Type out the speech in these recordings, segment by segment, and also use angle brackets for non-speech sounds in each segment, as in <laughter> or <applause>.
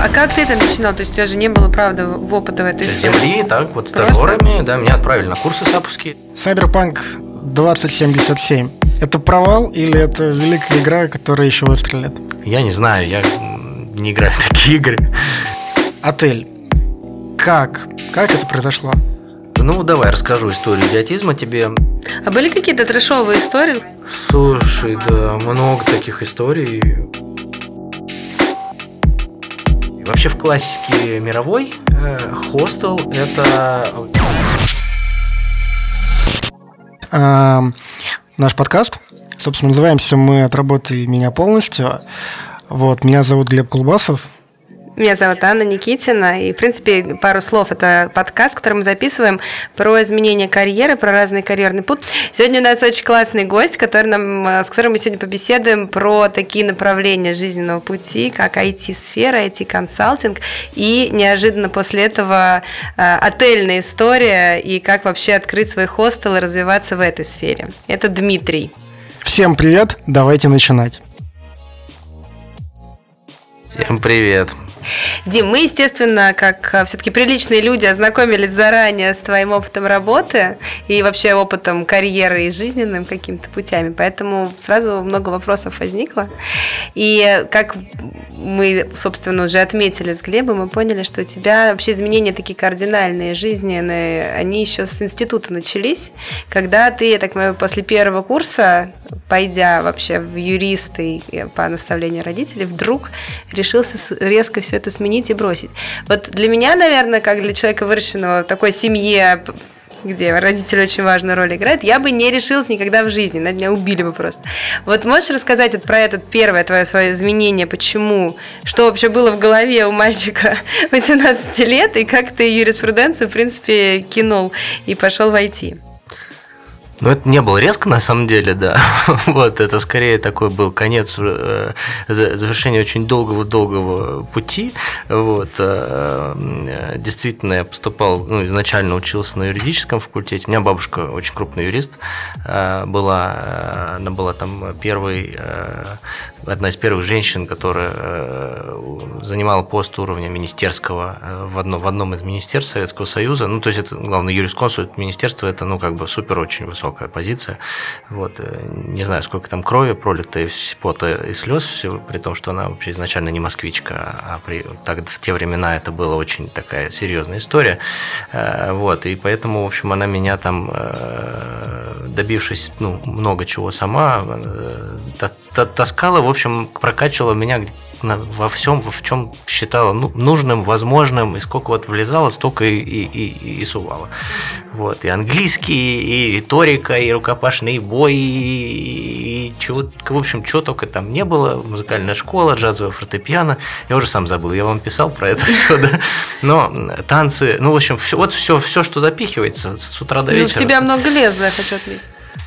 А как ты это начинал? То есть у тебя же не было, правда, в опыта в этой С сфере? земли, так, вот Просто? стажерами, да, меня отправили на курсы саповские. Cyberpunk 2077. Это провал или это великая игра, которая еще выстрелит? Я не знаю, я не играю в такие игры. Отель. Как? Как это произошло? Ну, давай расскажу историю идиотизма тебе. А были какие-то трешовые истории? Слушай, да, много таких историй. И Вообще в классике мировой э, хостел это Ам, наш подкаст. Собственно, называемся мы «От работы меня полностью». Вот, меня зовут Глеб Кулбасов. Меня зовут Анна Никитина, и, в принципе, пару слов. Это подкаст, который мы записываем про изменение карьеры, про разный карьерный путь. Сегодня у нас очень классный гость, который нам, э, с которым мы сегодня побеседуем про такие направления жизненного пути, как IT-сфера, IT-консалтинг, и неожиданно после этого э, отельная история, и как вообще открыть свой хостел и развиваться в этой сфере. Это Дмитрий. Всем привет, давайте начинать. Всем привет. Дим, мы, естественно, как все-таки приличные люди, ознакомились заранее с твоим опытом работы и вообще опытом карьеры и жизненным какими-то путями, поэтому сразу много вопросов возникло. И как мы, собственно, уже отметили с Глебом, мы поняли, что у тебя вообще изменения такие кардинальные, жизненные, они еще с института начались, когда ты, я так понимаю, после первого курса, пойдя вообще в юристы по наставлению родителей, вдруг решился резко все это сменить и бросить. Вот для меня, наверное, как для человека, выращенного в такой семье, где родители очень важную роль играют, я бы не решилась никогда в жизни, на меня убили бы просто. Вот можешь рассказать вот про это первое твое свое изменение, почему, что вообще было в голове у мальчика <laughs> 18 лет, и как ты юриспруденцию, в принципе, кинул и пошел в IT? Ну, это не было резко, на самом деле, да. <laughs> Вот, это скорее такой был конец, э, за- завершение очень долгого-долгого пути. Вот, э, э, действительно, я поступал, ну, изначально учился на юридическом факультете. У меня бабушка очень крупный юрист э, была. Она была там первой, одна из первых женщин, которая занимала пост уровня министерского э, в, одно, в одном из министерств Советского Союза. Ну, то есть, это, главное, юрисконсульт министерства, это, ну, как бы супер очень высокая позиция. Вот, э, не знаю, сколько там крови пролито, и пота и слез, все, при том, что она вообще изначально не москвичка, а при, так, в те времена это была очень такая серьезная история. Э, Вот, и поэтому, в общем, она меня там, добившись, ну, много чего сама, та- та- таскала, в общем, прокачивала меня во всем, в чем считала ну, нужным, возможным, и сколько вот влезало, столько и, и, и, и сувало. Вот, и английский, и риторика, и рукопашный бой, и, и чего, в общем, чего только там не было, музыкальная школа, джазовое фортепиано, я уже сам забыл, я вам писал про это все, да, но танцы, ну, в общем, всё- вот все, все, что запихивается с утра до Ну, в вечера. тебя много лезло, я хочу отметить.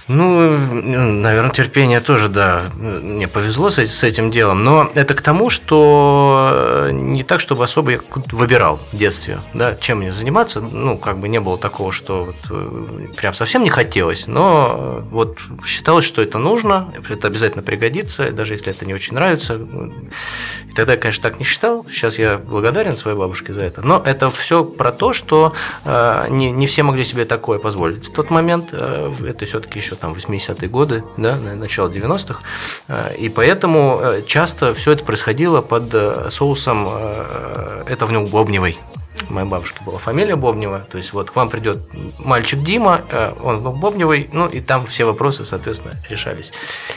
Ну, наверное, терпение тоже, да, мне повезло с, с этим делом, но это к тому, что не так, чтобы особо я выбирал в детстве, да, чем мне заниматься, ну, как бы не было такого, что вот, э, прям совсем не хотелось, но э, вот считалось, что это нужно, это обязательно пригодится, даже если это не очень нравится, и тогда я, конечно, так не считал, сейчас я благодарен своей бабушке за это, но это все про то, что э, не, не все могли себе такое позволить. В тот момент, э, это все-таки еще там 80-е годы, да, на- начало 90-х, э, и поэтому э, часто все это происходило под э, соусом «это внук Бобневой». Моей бабушки была фамилия Бобнева, то есть вот к вам придет мальчик Дима, э, он внук Бобневой, ну и там все вопросы, соответственно, решались.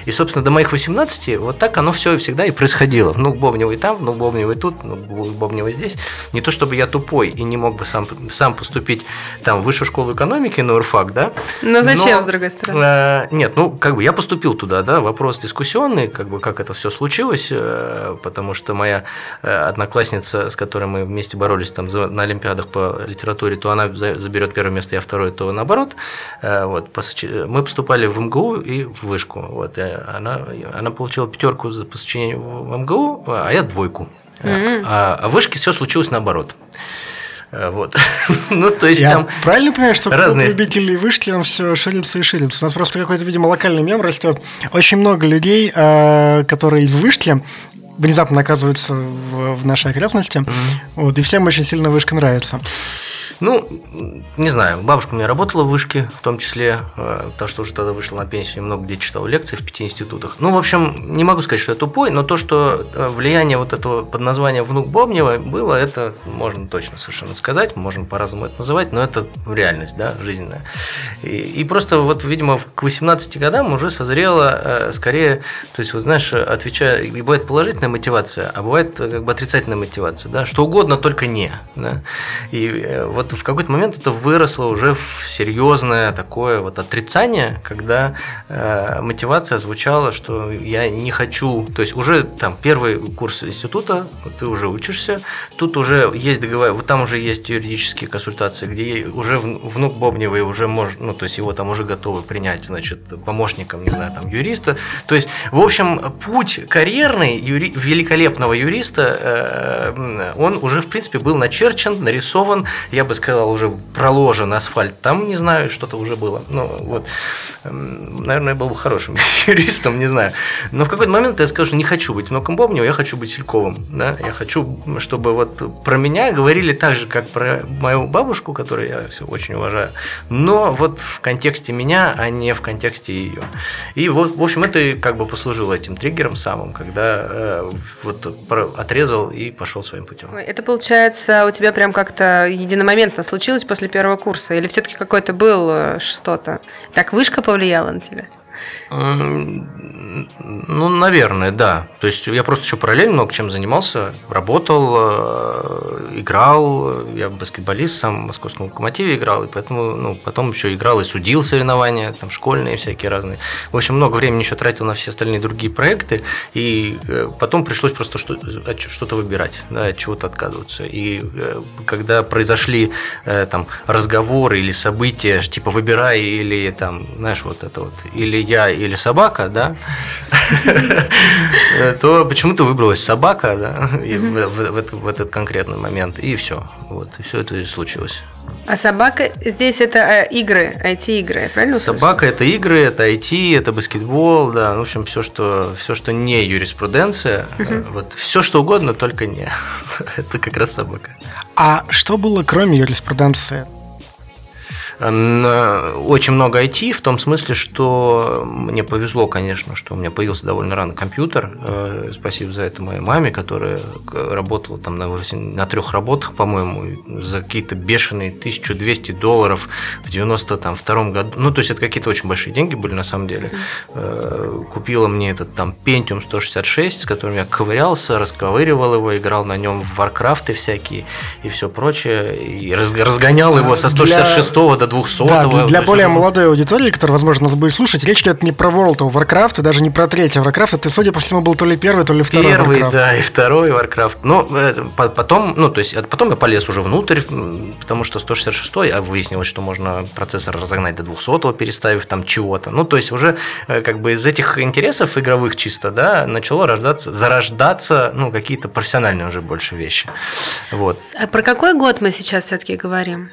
И, собственно, до моих 18 вот так оно все всегда и происходило. Внук Бобневой там, внук Бобневой тут, внук Бобневой здесь. Не то чтобы я тупой и не мог бы сам, сам поступить там в высшую школу экономики на УРФАК, да, Но зачем, но, с другой стороны? э, нет, ну, как бы я поступил туда, да, вопрос дискуссионный, как бы как это все случилось, э, потому что моя э, одноклассница, с которой мы вместе боролись там за- на Олимпиадах по литературе, то она за- заберет первое место, я второе, то наоборот. Э, Вот, мы поступали в МГУ и в Вышку. Вот, и она, она получила пятерку за- по сочинению в МГУ, а я двойку. Мгм. А, а в Вышке все случилось наоборот. Вот. <laughs> ну, то есть Я там правильно понимаю, что разные- любителей вышки, он все ширится и ширится? У нас просто какой-то, видимо, локальный мем растет. Очень много людей, э, которые из вышки внезапно оказываются в, в нашей окрестности. Вот, и всем очень сильно вышка нравится. Ну, не знаю, бабушка у меня работала в вышке, в том числе, э, потому что уже тогда вышла на пенсию, много где читал лекции в пяти институтах. Ну, в общем, не могу сказать, что я тупой, но то, что э, влияние вот этого под названием «Внук Бобнева» было, это можно точно совершенно сказать, можем по-разному это называть, но это реальность, да, жизненная. И, и просто вот, видимо, к 18 годам уже созрела э, скорее, то есть, вот знаешь, отвечая, бывает положительная мотивация, а бывает как бы отрицательная мотивация, да, что угодно, только не, да. И э, вот в какой-то момент это выросло уже в серьезное такое вот отрицание, когда э, мотивация звучала, что я не хочу, то есть уже там первый курс института, ты уже учишься, тут уже есть договор, вот там уже есть юридические консультации, где уже вн- внук Бобневой уже может, ну то есть его там уже готовы принять, значит, помощником, не знаю, там юриста, то есть в общем путь карьерный юри- великолепного юриста, э, он уже в принципе был начерчен, нарисован, я бы сказал, уже проложен асфальт, там, не знаю, что-то уже было. Ну, вот, наверное, я был бы хорошим <laughs> юристом, не знаю. Но в какой-то момент я скажу, что не хочу быть внуком Бобнева, я хочу быть Сельковым, да, я хочу, чтобы вот про меня говорили так же, как про мою бабушку, которую я всё очень уважаю, но вот в контексте меня, а не в контексте ее. И вот, в общем, это как бы послужило этим триггером самым, когда э, вот отрезал и пошел своим путем. Это, получается, у тебя прям как-то единомоментно случилось после первого курса? Или все-таки какой-то был э, что-то? Так вышка повлияла на тебя? Ну, наверное, да. То есть я просто еще параллельно много чем занимался. Работал, э, играл. Я баскетболист, сам в московском локомотиве играл. И поэтому ну, потом еще играл и судил соревнования, там школьные всякие разные. В общем, много времени еще тратил на все остальные другие проекты. И э, потом пришлось просто что-то выбирать, да, от чего-то отказываться. И э, когда произошли там разговоры или события, типа выбирай или там, знаешь, вот это вот, или я, или собака, да, <laughs> то почему-то выбралась собака, да, в, в- в это- в этот конкретный момент, и все, вот, и все это и случилось. А собака здесь это э, игры, IT-игры, я правильно? Собака это игры, это IT, это баскетбол, да, ну, в общем, все, что, все, что не юриспруденция, э, вот, все, что угодно, только не. <laughs> Это как раз собака. А что было кроме юриспруденции? Очень много IT, в том смысле, что мне повезло, конечно, что у меня появился довольно рано компьютер. Э, Спасибо за это моей маме, которая работала там на, восемь- на трех работах, по-моему, и за какие-то бешеные 1200 долларов в 92 году. Ну, то есть это какие-то очень большие деньги были на самом деле. Э, Купила мне этот там Pentium 166, с которым я ковырялся, расковыривал его, играл на нем в Warcraft всякие и все прочее, и разг- разгонял его со Для- 166 до 200 Да, для, для более уже- молодой аудитории, которая, возможно, нас будет слушать, речь идет не про World of Warcraft, и даже не про третий Warcraft. Это, судя по всему, был то ли первый, то ли второй Первый, Warcraft. да, и второй Warcraft. Но э, по- потом, ну, то есть, это потом я полез уже внутрь, потому что 166 а выяснилось, что можно процессор разогнать до 200 переставив там чего-то. Ну, то есть, уже э, как бы из этих интересов игровых чисто, да, начало рождаться, зарождаться, ну, какие-то профессиональные уже больше вещи. Вот. А про какой год мы сейчас все-таки говорим?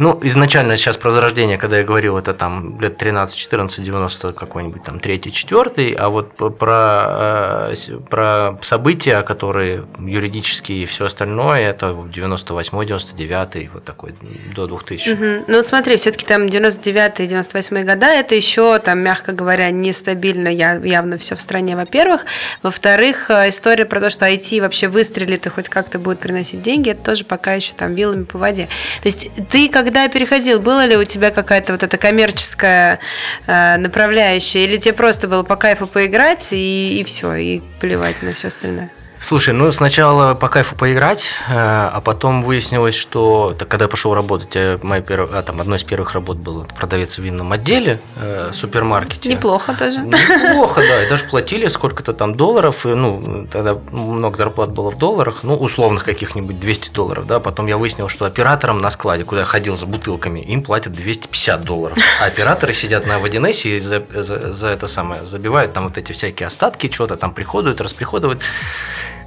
Ну, изначально сейчас про зарождение, когда я говорил, это там лет 13, 14, 90 какой-нибудь там третий, четвертый, а вот про, э, про события, которые юридические и все остальное, это 98, 99, вот такой, до 2000. Мгм. Ну вот смотри, все-таки там 99 и 98 года, это еще там, мягко говоря, нестабильно явно все в стране, во-первых. Во-вторых, э, история про то, что IT вообще выстрелит и хоть как-то будет приносить деньги, это тоже пока еще там вилами по воде. То есть ты, когда переходил, было ли у тебя какая-то вот эта коммерческая э, направляющая, или тебе просто было по кайфу поиграть и, и все, и плевать на все остальное? Слушай, ну сначала по кайфу поиграть, э, а потом выяснилось, что когда я пошел работать, моя перв- а, там, одной из первых работ был продавец в винном отделе, э, в супермаркете. Неплохо тоже. Неплохо, да, и даже <laughs> платили сколько-то там долларов, и, ну, тогда много зарплат было в долларах, ну, условных каких-нибудь 200 долларов, да, потом я выяснил, что операторам на складе, куда я ходил за бутылками, им платят 250 долларов, а операторы сидят на 1С и за, за- за это самое забивают там вот эти всякие остатки, что-то там приходуют, расприходуют.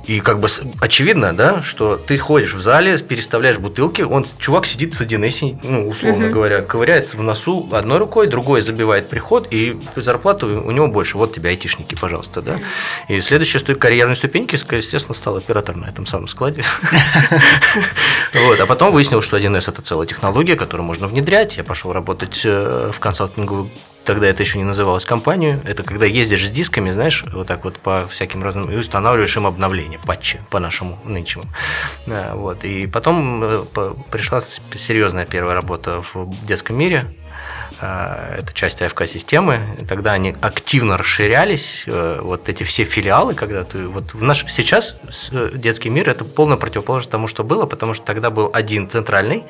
И как бы очевидно, да, что ты ходишь в зале, переставляешь бутылки, он, чувак сидит в 1С, ну, условно угу. говоря, ковыряется в носу одной рукой, другой забивает приход, и зарплату у него больше. Вот тебе айтишники, пожалуйста, да. И следующая ступень, карьерной ступеньки, естественно, стал оператор на этом самом складе. <laughs> Вот. А потом выяснилось, что 1С – это целая технология, которую можно внедрять. Я пошел работать э, в консалтинговую тогда это еще не называлось компанию, это когда ездишь с дисками, знаешь, вот так вот по всяким разным, и устанавливаешь им обновления, патчи по нашему нынешнему. Да, вот. И потом э, пришла серьезная первая работа в детском мире, а, это часть АФК-системы, тогда они активно расширялись, э, вот эти все филиалы, когда ты, вот в наш, сейчас э, детский мир это полная противоположность тому, что было, потому что тогда был один центральный,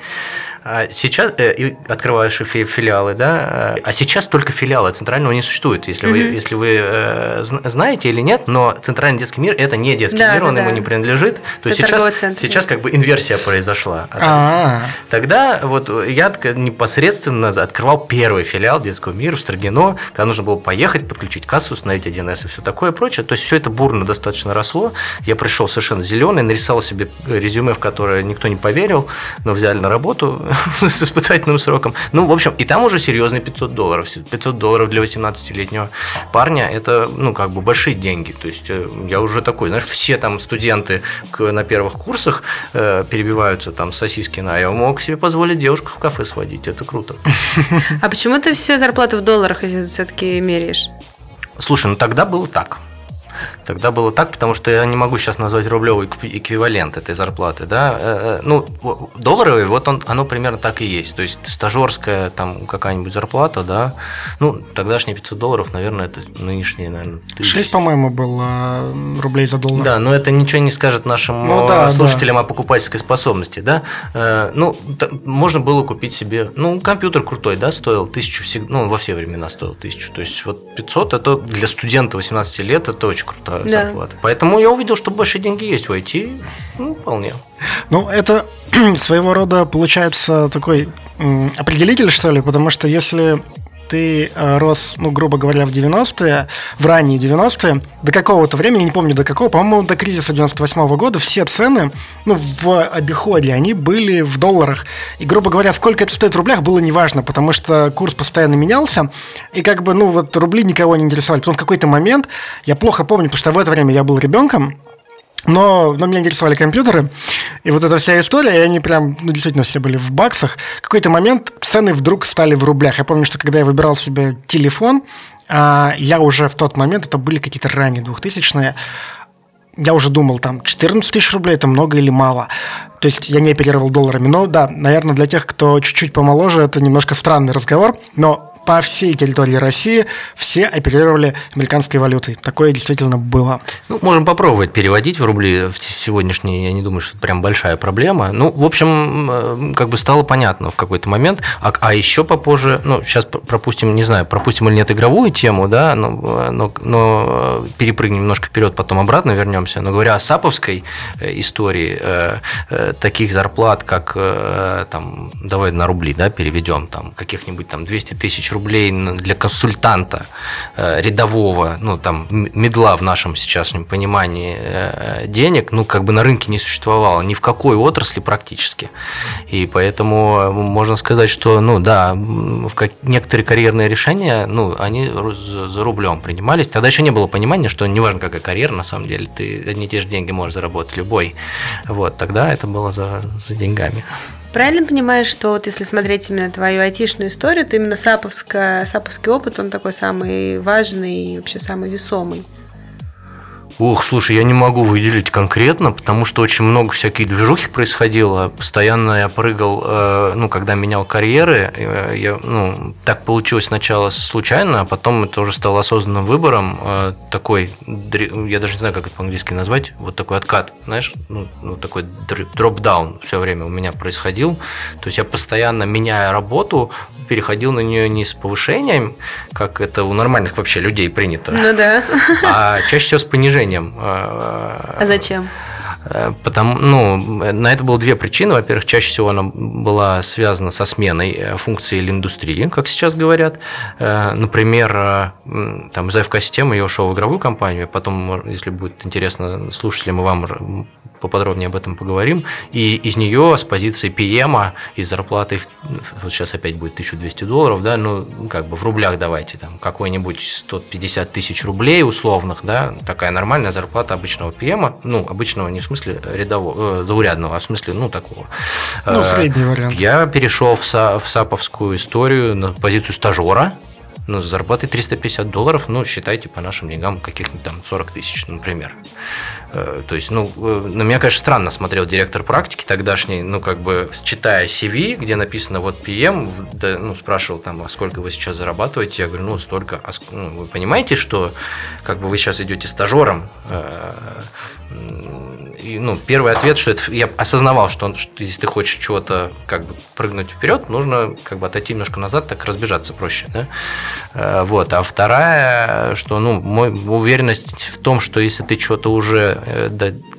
а сейчас э, открываешь филиалы, да, а сейчас только филиалы, а центрального не существует, если вы, mm-hmm. если вы э, знаете или нет, но центральный детский мир это не детский да, мир, да, он да. ему не принадлежит, то есть сейчас, сейчас как бы инверсия произошла. А тогда вот я непосредственно открывал первый филиал детского мира в Строгино, когда нужно было поехать, подключить кассу, установить 1С и все такое прочее, то есть все это бурно достаточно росло, я пришел совершенно зеленый, нарисовал себе резюме, в которое никто не поверил, но взяли на работу, <laughs> с испытательным сроком. Ну, в общем, и там уже серьезные 500 долларов. 500 долларов для 18-летнего парня – это, ну, как бы большие деньги. То есть э, я уже такой, знаешь, все там студенты на первых курсах э, перебиваются там сосиски на, я мог себе позволить девушку в кафе сводить, это круто. <laughs> А почему ты все зарплаты в долларах, если все-таки меряешь? Слушай, ну тогда было так. Тогда было так, потому что я не могу сейчас назвать рублевый эквивалент этой зарплаты, да. Э, э, ну, долларовый, вот он, оно примерно так и есть. То есть стажерская там какая-нибудь зарплата, да. Ну, тогдашние 500 долларов, наверное, это нынешние, наверное, 1000. 6, по-моему, было рублей за доллар. Да, но это ничего не скажет нашим ну, да, слушателям да. о покупательской способности, да. Э, ну, можно было купить себе, ну, компьютер крутой, да, стоил тысячу, ну, во все времена стоил тысячу. То есть вот 500 это для студента 18 лет это очень круто да. зарплаты. Поэтому я увидел, что большие деньги есть в IT. Ну, вполне. Ну, это <clears throat> своего рода получается такой определитель, что ли, потому что если ты э, рос, ну, грубо говоря, в 90-е, в ранние 90-е, до какого-то времени, не помню до какого, по-моему, до кризиса 98 -го года, все цены, ну, в обиходе, они были в долларах. И, грубо говоря, сколько это стоит в рублях, было неважно, потому что курс постоянно менялся, и как бы, ну, вот рубли никого не интересовали. Потом в какой-то момент, я плохо помню, потому что в это время я был ребенком, но, но меня интересовали компьютеры, и вот эта вся история, и они прям, ну, действительно, все были в баксах. В какой-то момент цены вдруг стали в рублях. Я помню, что когда я выбирал себе телефон, а, я уже в тот момент, это были какие-то ранние двухтысячные, я уже думал, там, 14 тысяч рублей – это много или мало. То есть я не оперировал долларами. Но да, наверное, для тех, кто чуть-чуть помоложе, это немножко странный разговор. Но по всей территории России все оперировали американской валютой. Такое действительно было. Ну, можем попробовать переводить в рубли в сегодняшние, я не думаю, что это прям большая проблема. Ну, в общем, э, как бы стало понятно в какой-то момент. А, а еще попозже, ну, сейчас пропустим, не знаю, пропустим или нет игровую тему, да, но, но, но перепрыгнем немножко вперед, потом обратно вернемся. Но говоря о саповской э, истории, э, таких зарплат, как там, давай на рубли, да, переведем, там, каких-нибудь там 200 тысяч рублей для консультанта э, рядового, ну, там, медла в нашем сейчасшнем понимании э, денег, ну, как бы на рынке не существовало, ни в какой отрасли практически. И поэтому э, можно сказать, что, ну, да, в как... некоторые карьерные решения, ну, они за рублем принимались. Тогда еще не было понимания, что неважно, какая карьера, на самом деле, ты одни и те же деньги можешь заработать любой. Вот, тогда это было за, за деньгами. Правильно понимаешь, что вот если смотреть именно твою айтишную историю, то именно саповская, саповский опыт, он такой самый важный и вообще самый весомый? Ух, слушай, я не могу выделить конкретно, потому что очень много всяких движухи происходило. Постоянно я прыгал, э, ну, когда менял карьеры, э, я, ну, так получилось сначала случайно, а потом это уже стало осознанным выбором. Э, такой, я даже не знаю, как это по-английски назвать, вот такой откат, знаешь, ну, ну такой дроп-даун все время у меня происходил. То есть я постоянно, меняя работу, переходил на нее не с повышением, как это у нормальных вообще людей принято, ну, да. а чаще всего с понижением. А зачем? Э, потому, ну, на это было две причины. Во-первых, чаще всего она была связана со сменой э, функции или индустрии, как сейчас говорят. Например, там, из АФК-системы я ушел в игровую компанию, потом, если будет интересно слушателям и вам поподробнее об этом поговорим. И из нее, с позиции PM, из зарплаты, вот сейчас опять будет 1200 долларов, да, ну, как бы в рублях давайте, там, какой-нибудь 150 тысяч рублей условных, да, такая нормальная зарплата обычного PM, ну, обычного не в смысле рядового, э, заурядного, а в смысле, ну, такого. Ну, средний вариант. Я перешел в, СА, в САПовскую историю на позицию стажера, ну, с зарплатой 350 долларов, ну, считайте по нашим деньгам каких-нибудь там 40 тысяч, например. Э, то есть, ну, э, на меня, конечно, странно смотрел директор практики тогдашний, ну, как бы, читая CV, где написано вот PM, да, ну, спрашивал там, а сколько вы сейчас зарабатываете? Я говорю, ну, столько. А, ну, вы понимаете, что, как бы, вы сейчас идете стажером, э, ну, первый ответ, что это, я осознавал, что, что если ты хочешь чего-то как бы прыгнуть вперед, нужно как бы отойти немножко назад, так разбежаться проще, да? Э, вот. А вторая, что, ну, мой уверенность в том, что если ты что-то уже э,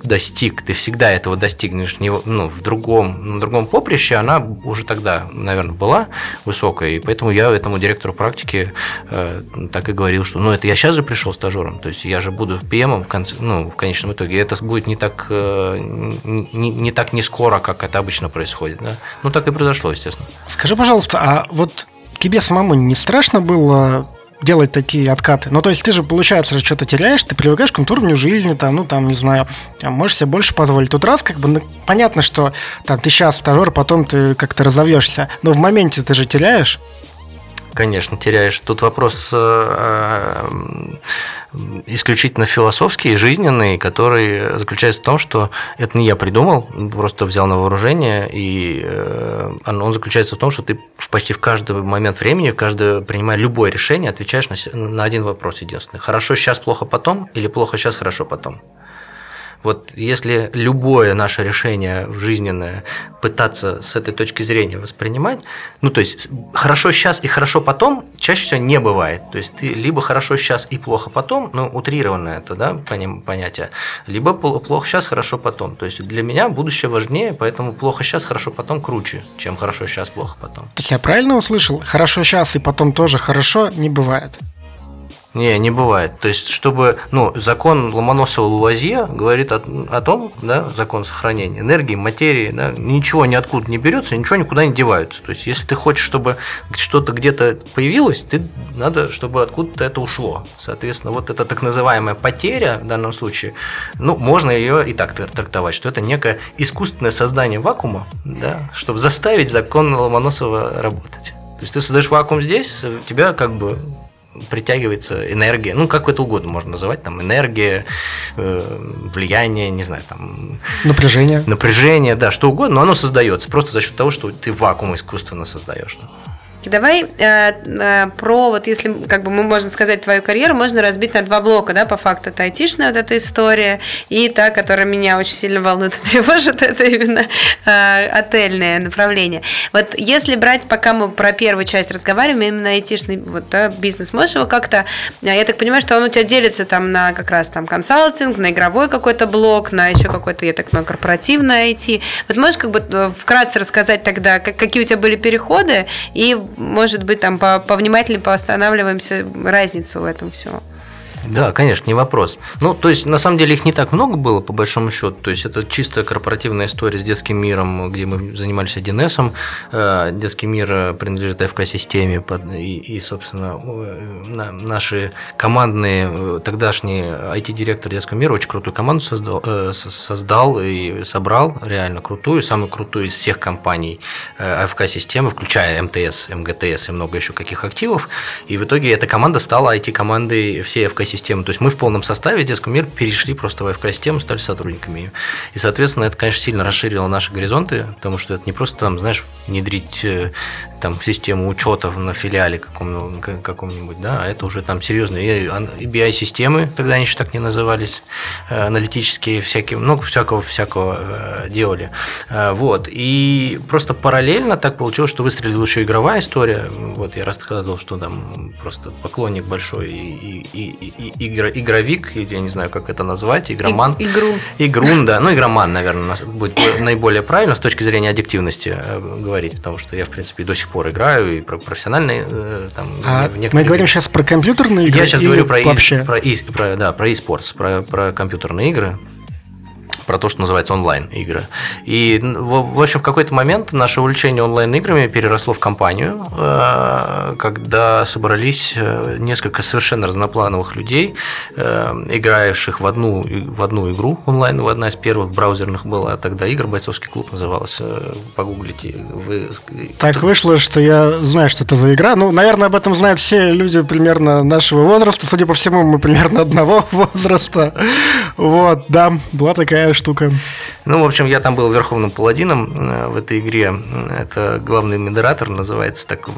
достиг, ты всегда этого достигнешь не, ну, в другом, на другом поприще, она уже тогда, наверное, была высокая, и поэтому я этому директору практики э, так и говорил, что, ну, это я сейчас же пришел стажером, то есть я же буду PM в, конце, ну, в конечном итоге, это будет не так не, не так не скоро, как это обычно происходит. Да? Ну, так и произошло, естественно. Скажи, пожалуйста, а вот тебе самому не страшно было делать такие откаты. Ну, то есть ты же, получается, что-то теряешь, ты привыкаешь к уровню жизни, там, ну, там, не знаю, можешь себе больше позволить. Тут раз, как бы, ну, понятно, что там ты сейчас стажер, потом ты как-то разовьешься, но в моменте ты же теряешь. Конечно, теряешь. Тут вопрос э, э, исключительно философский и жизненный, который заключается в том, что это не я придумал, просто взял на вооружение, и э, он заключается в том, что ты почти в каждый момент времени, каждый, принимая любое решение, отвечаешь на, на один вопрос единственный. Хорошо сейчас, плохо потом, или плохо сейчас, хорошо потом? Вот если любое наше решение жизненное пытаться с этой точки зрения воспринимать, ну то есть хорошо сейчас и хорошо потом чаще всего не бывает. То есть ты либо хорошо сейчас и плохо потом, ну утрированное это да, понятие, либо плохо сейчас, хорошо потом. То есть для меня будущее важнее, поэтому плохо сейчас, хорошо потом круче, чем хорошо сейчас, плохо потом. То есть я правильно услышал? Хорошо сейчас и потом тоже хорошо не бывает. Не, не бывает. То есть, чтобы, ну, закон Ломоносова-Луазье говорит о, о том, да, закон сохранения энергии, материи, да, ничего ниоткуда не берется, ничего никуда не девается. То есть, если ты хочешь, чтобы что-то где-то появилось, ты надо, чтобы откуда-то это ушло. Соответственно, вот эта так называемая потеря в данном случае, ну, можно ее и так трактовать, что это некое искусственное создание вакуума, да, чтобы заставить закон Ломоносова работать. То есть ты создаешь вакуум здесь, тебя как бы притягивается энергия, ну, как это угодно можно называть, там, энергия, э, влияние, не знаю, там... Напряжение. Напряжение, да, что угодно, но оно создается просто за счет того, что ты вакуум искусственно создаешь. Давай э, э, про, вот если как бы мы можем сказать твою карьеру, можно разбить на два блока, да, по факту. Это айтишная вот эта история, и та, которая меня очень сильно волнует и <laughs> тревожит, это именно э, отельное направление. Вот если брать, пока мы про первую часть разговариваем, именно айтишный вот, да, бизнес, можешь его как-то, э, я так понимаю, что он у тебя делится там на как раз там консалтинг, на игровой какой-то блок, на еще какой-то, я так понимаю, корпоративное IT. Вот можешь как бы э, вкратце рассказать тогда, как, какие у тебя были переходы и может быть, там повнимательнее поостанавливаемся разницу в этом всем. Да, конечно, не вопрос. Ну, то есть, на самом деле, их не так много было, по большому счету. То есть, это чисто корпоративная история с детским миром, где мы занимались 1С. Э, детский мир э, принадлежит ФК-системе, и, собственно, наши командные, тогдашний IT-директор детского мира очень крутую команду создал, э, создал и собрал, реально крутую, самую крутую из всех компаний АФК-системы, включая МТС, МГТС и много еще каких активов. И в итоге эта команда стала IT-командой всей АФК-системы систему. То есть мы в полном составе из детского мира перешли просто в АФК-систему, стали сотрудниками. И, соответственно, это, конечно, сильно расширило наши горизонты, потому что это не просто там, знаешь, внедрить э, там систему учетов на филиале каком, каком-нибудь, да, а это уже там серьезные и BI-системы, тогда они еще так не назывались, э, аналитические всякие, много всякого всякого э, делали. Вот. И просто параллельно так получилось, что выстрелила еще игровая история. Вот я рассказывал, что там просто поклонник большой и, и, и, игр, игровик, или я не знаю, как это назвать, игроман. И, игрун. Игрун, да. Ну, игроман, <laughs> наверное, будет наиболее правильно с точки зрения аддиктивности э, говорить, потому что я, в принципе, до сих пор играю и про профессиональные э, там. А мы говорим сейчас про компьютерные игры. Я сейчас говорю про, вообще? И, про, и, про, да, про e-sports, про, про компьютерные игры про то, что называется онлайн-игры. И, в, в общем, в какой-то момент наше увлечение онлайн-играми переросло в компанию, э, когда собрались э, несколько совершенно разноплановых людей, э, играющих в одну, в одну игру онлайн, одна из первых браузерных была тогда игр, бойцовский клуб называлась, погуглите. Вы... Так вышло, что я знаю, что это за игра. Ну, наверное, об этом знают все люди примерно нашего возраста. Судя по всему, мы примерно одного <laughs> возраста. Вот, да, была такая штука. Ну, в общем, я там был верховным паладином э, в этой игре. Это главный модератор называется, так,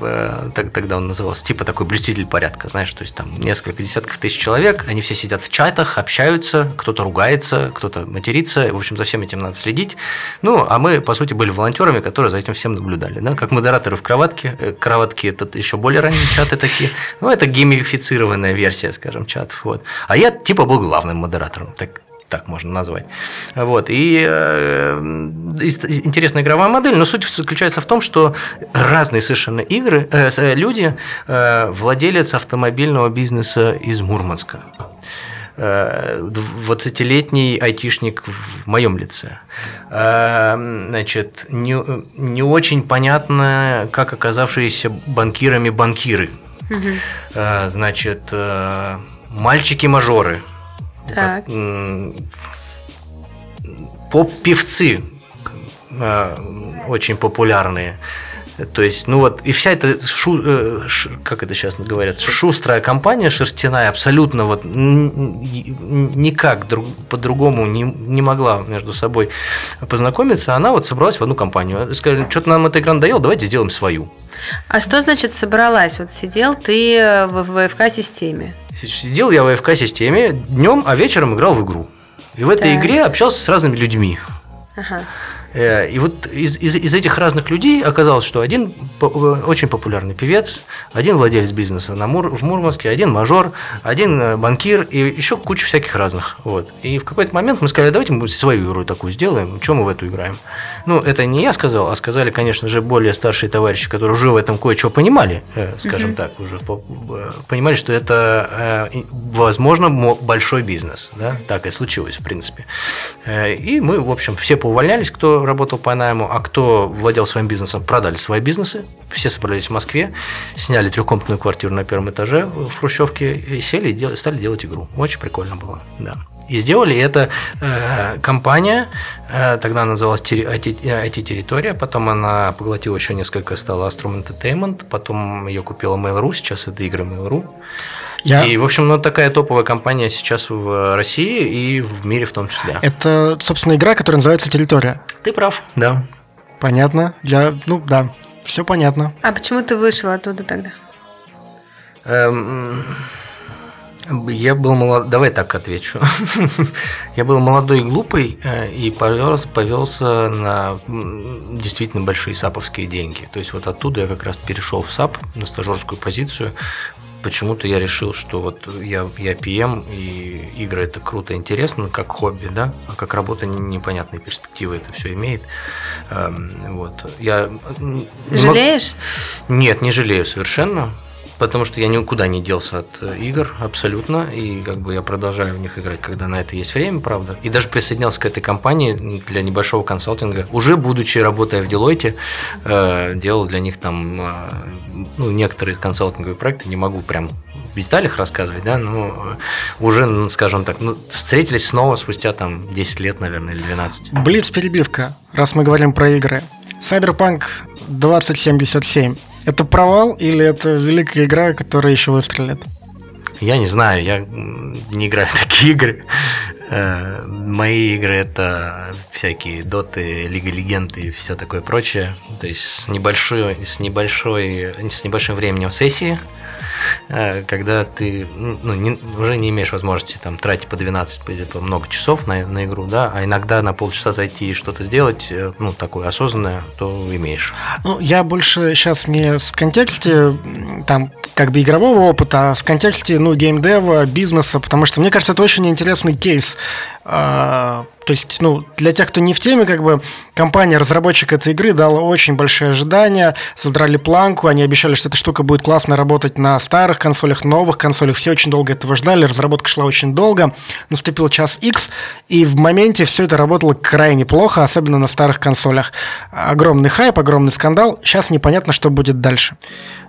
так, тогда он назывался, типа такой блюститель порядка, знаешь, то есть там несколько десятков тысяч человек, они все сидят в чатах, общаются, кто-то ругается, кто-то матерится, в общем, за всем этим надо следить. Ну, а мы, по сути, были волонтерами, которые за этим всем наблюдали, да, как модераторы в кроватке. Э, кроватки – это еще более ранние чаты такие. Ну, это геймифицированная версия, скажем, чатов. Вот. А я типа был главным модератором. Так, так можно назвать. Вот. И э, интересная игровая модель, но суть заключается в том, что разные совершенно игры, э, э люди, э, владелец автомобильного бизнеса из Мурманска. 20-летний э, айтишник в моем лице. Э, значит, не, не очень понятно, как оказавшиеся банкирами банкиры. Угу. Значит, мальчики-мажоры – так. Поп-певцы э, очень популярные. То есть, ну вот, и вся эта, шу, э, ш, как это сейчас говорят, шустрая компания шерстяная абсолютно вот никак друг, по-другому не, не могла между собой познакомиться, она вот собралась в одну компанию. Сказали, что-то нам эта игра надоела, давайте сделаем свою. А что значит собралась? Вот сидел ты в ВФК-системе? Сидел я в ВФК-системе днем, а вечером играл в игру. И в этой так. игре общался с разными людьми. Ага. Э, и вот из, из, из этих разных людей оказалось, что один э, очень популярный певец, один владелец бизнеса на Мур, в Мурманске, один мажор, один э, банкир и еще куча всяких разных. Вот. И в какой-то момент мы сказали, давайте мы свою игру такую сделаем, чем мы в эту играем. Ну, это не я сказал, а сказали, конечно же, более старшие товарищи, которые уже в этом кое-что понимали, скажем mm-hmm. так, уже понимали, что это, возможно, большой бизнес. Да? Так и случилось, в принципе. И мы, в общем, все поувольнялись, кто работал по найму, а кто владел своим бизнесом, продали свои бизнесы. Все собрались в Москве, сняли трехкомнатную квартиру на первом этаже в Хрущевке и сели и стали делать игру. Очень прикольно было, да. И сделали это э, компания, э, тогда она называлась IT-территория, потом она поглотила еще несколько, стала Astrom Entertainment, потом ее купила Mail.ru, сейчас это игры Mail.ru. Я... И, в общем, ну, такая топовая компания сейчас в России и в мире в том числе. Это, собственно, игра, которая называется «Территория». Ты прав, да. Понятно. Я, ну, да, все понятно. А почему ты вышел оттуда тогда? Эм... Я был молод... Давай так отвечу. я был молодой и глупый э, и повелся, повелся на действительно большие саповские деньги. То есть вот оттуда я как раз перешел в SAP на стажерскую позицию почему-то я решил, что вот я, я PM, и игры это круто, интересно, как хобби, да, а как работа непонятные перспективы это все имеет. Эм, вот. Я... Жалеешь? Нет, не жалею совершенно потому что я никуда не делся от э, игр абсолютно, и как бы я продолжаю в них играть, когда на это есть время, правда. И даже присоединялся к этой компании для небольшого консалтинга, уже будучи работая в Deloitte, э, делал для них там э, ну, некоторые консалтинговые проекты, не могу прям в деталях рассказывать, да, но уже, ну, скажем так, ну, встретились снова спустя там 10 лет, наверное, или 12. Блиц перебивка, раз мы говорим про игры. Cyberpunk 2077 это провал или это великая игра, которая еще выстрелит? Я не знаю, я не играю в такие игры. Э, мои игры это всякие доты, Лига Легенд и все такое прочее. То есть с небольшой, с небольшой, с небольшим временем сессии. Э, когда ты ну, не, уже не имеешь возможности там тратить по 12, по, по много часов на, на игру, да, а иногда на полчаса зайти и что-то сделать, э, ну, такое осознанное, то имеешь. Ну, я больше сейчас не с контексте там как бы игрового опыта, а с контексте, ну, геймдева, бизнеса, потому что мне кажется, это очень интересный кейс. А, то есть, ну, для тех, кто не в теме, как бы компания, разработчик этой игры дала очень большие ожидания, задрали планку, они обещали, что эта штука будет классно работать на старых консолях, новых консолях, все очень долго этого ждали, разработка шла очень долго, наступил час X, и в моменте все это работало крайне плохо, особенно на старых консолях. Огромный хайп, огромный скандал, сейчас непонятно, что будет дальше.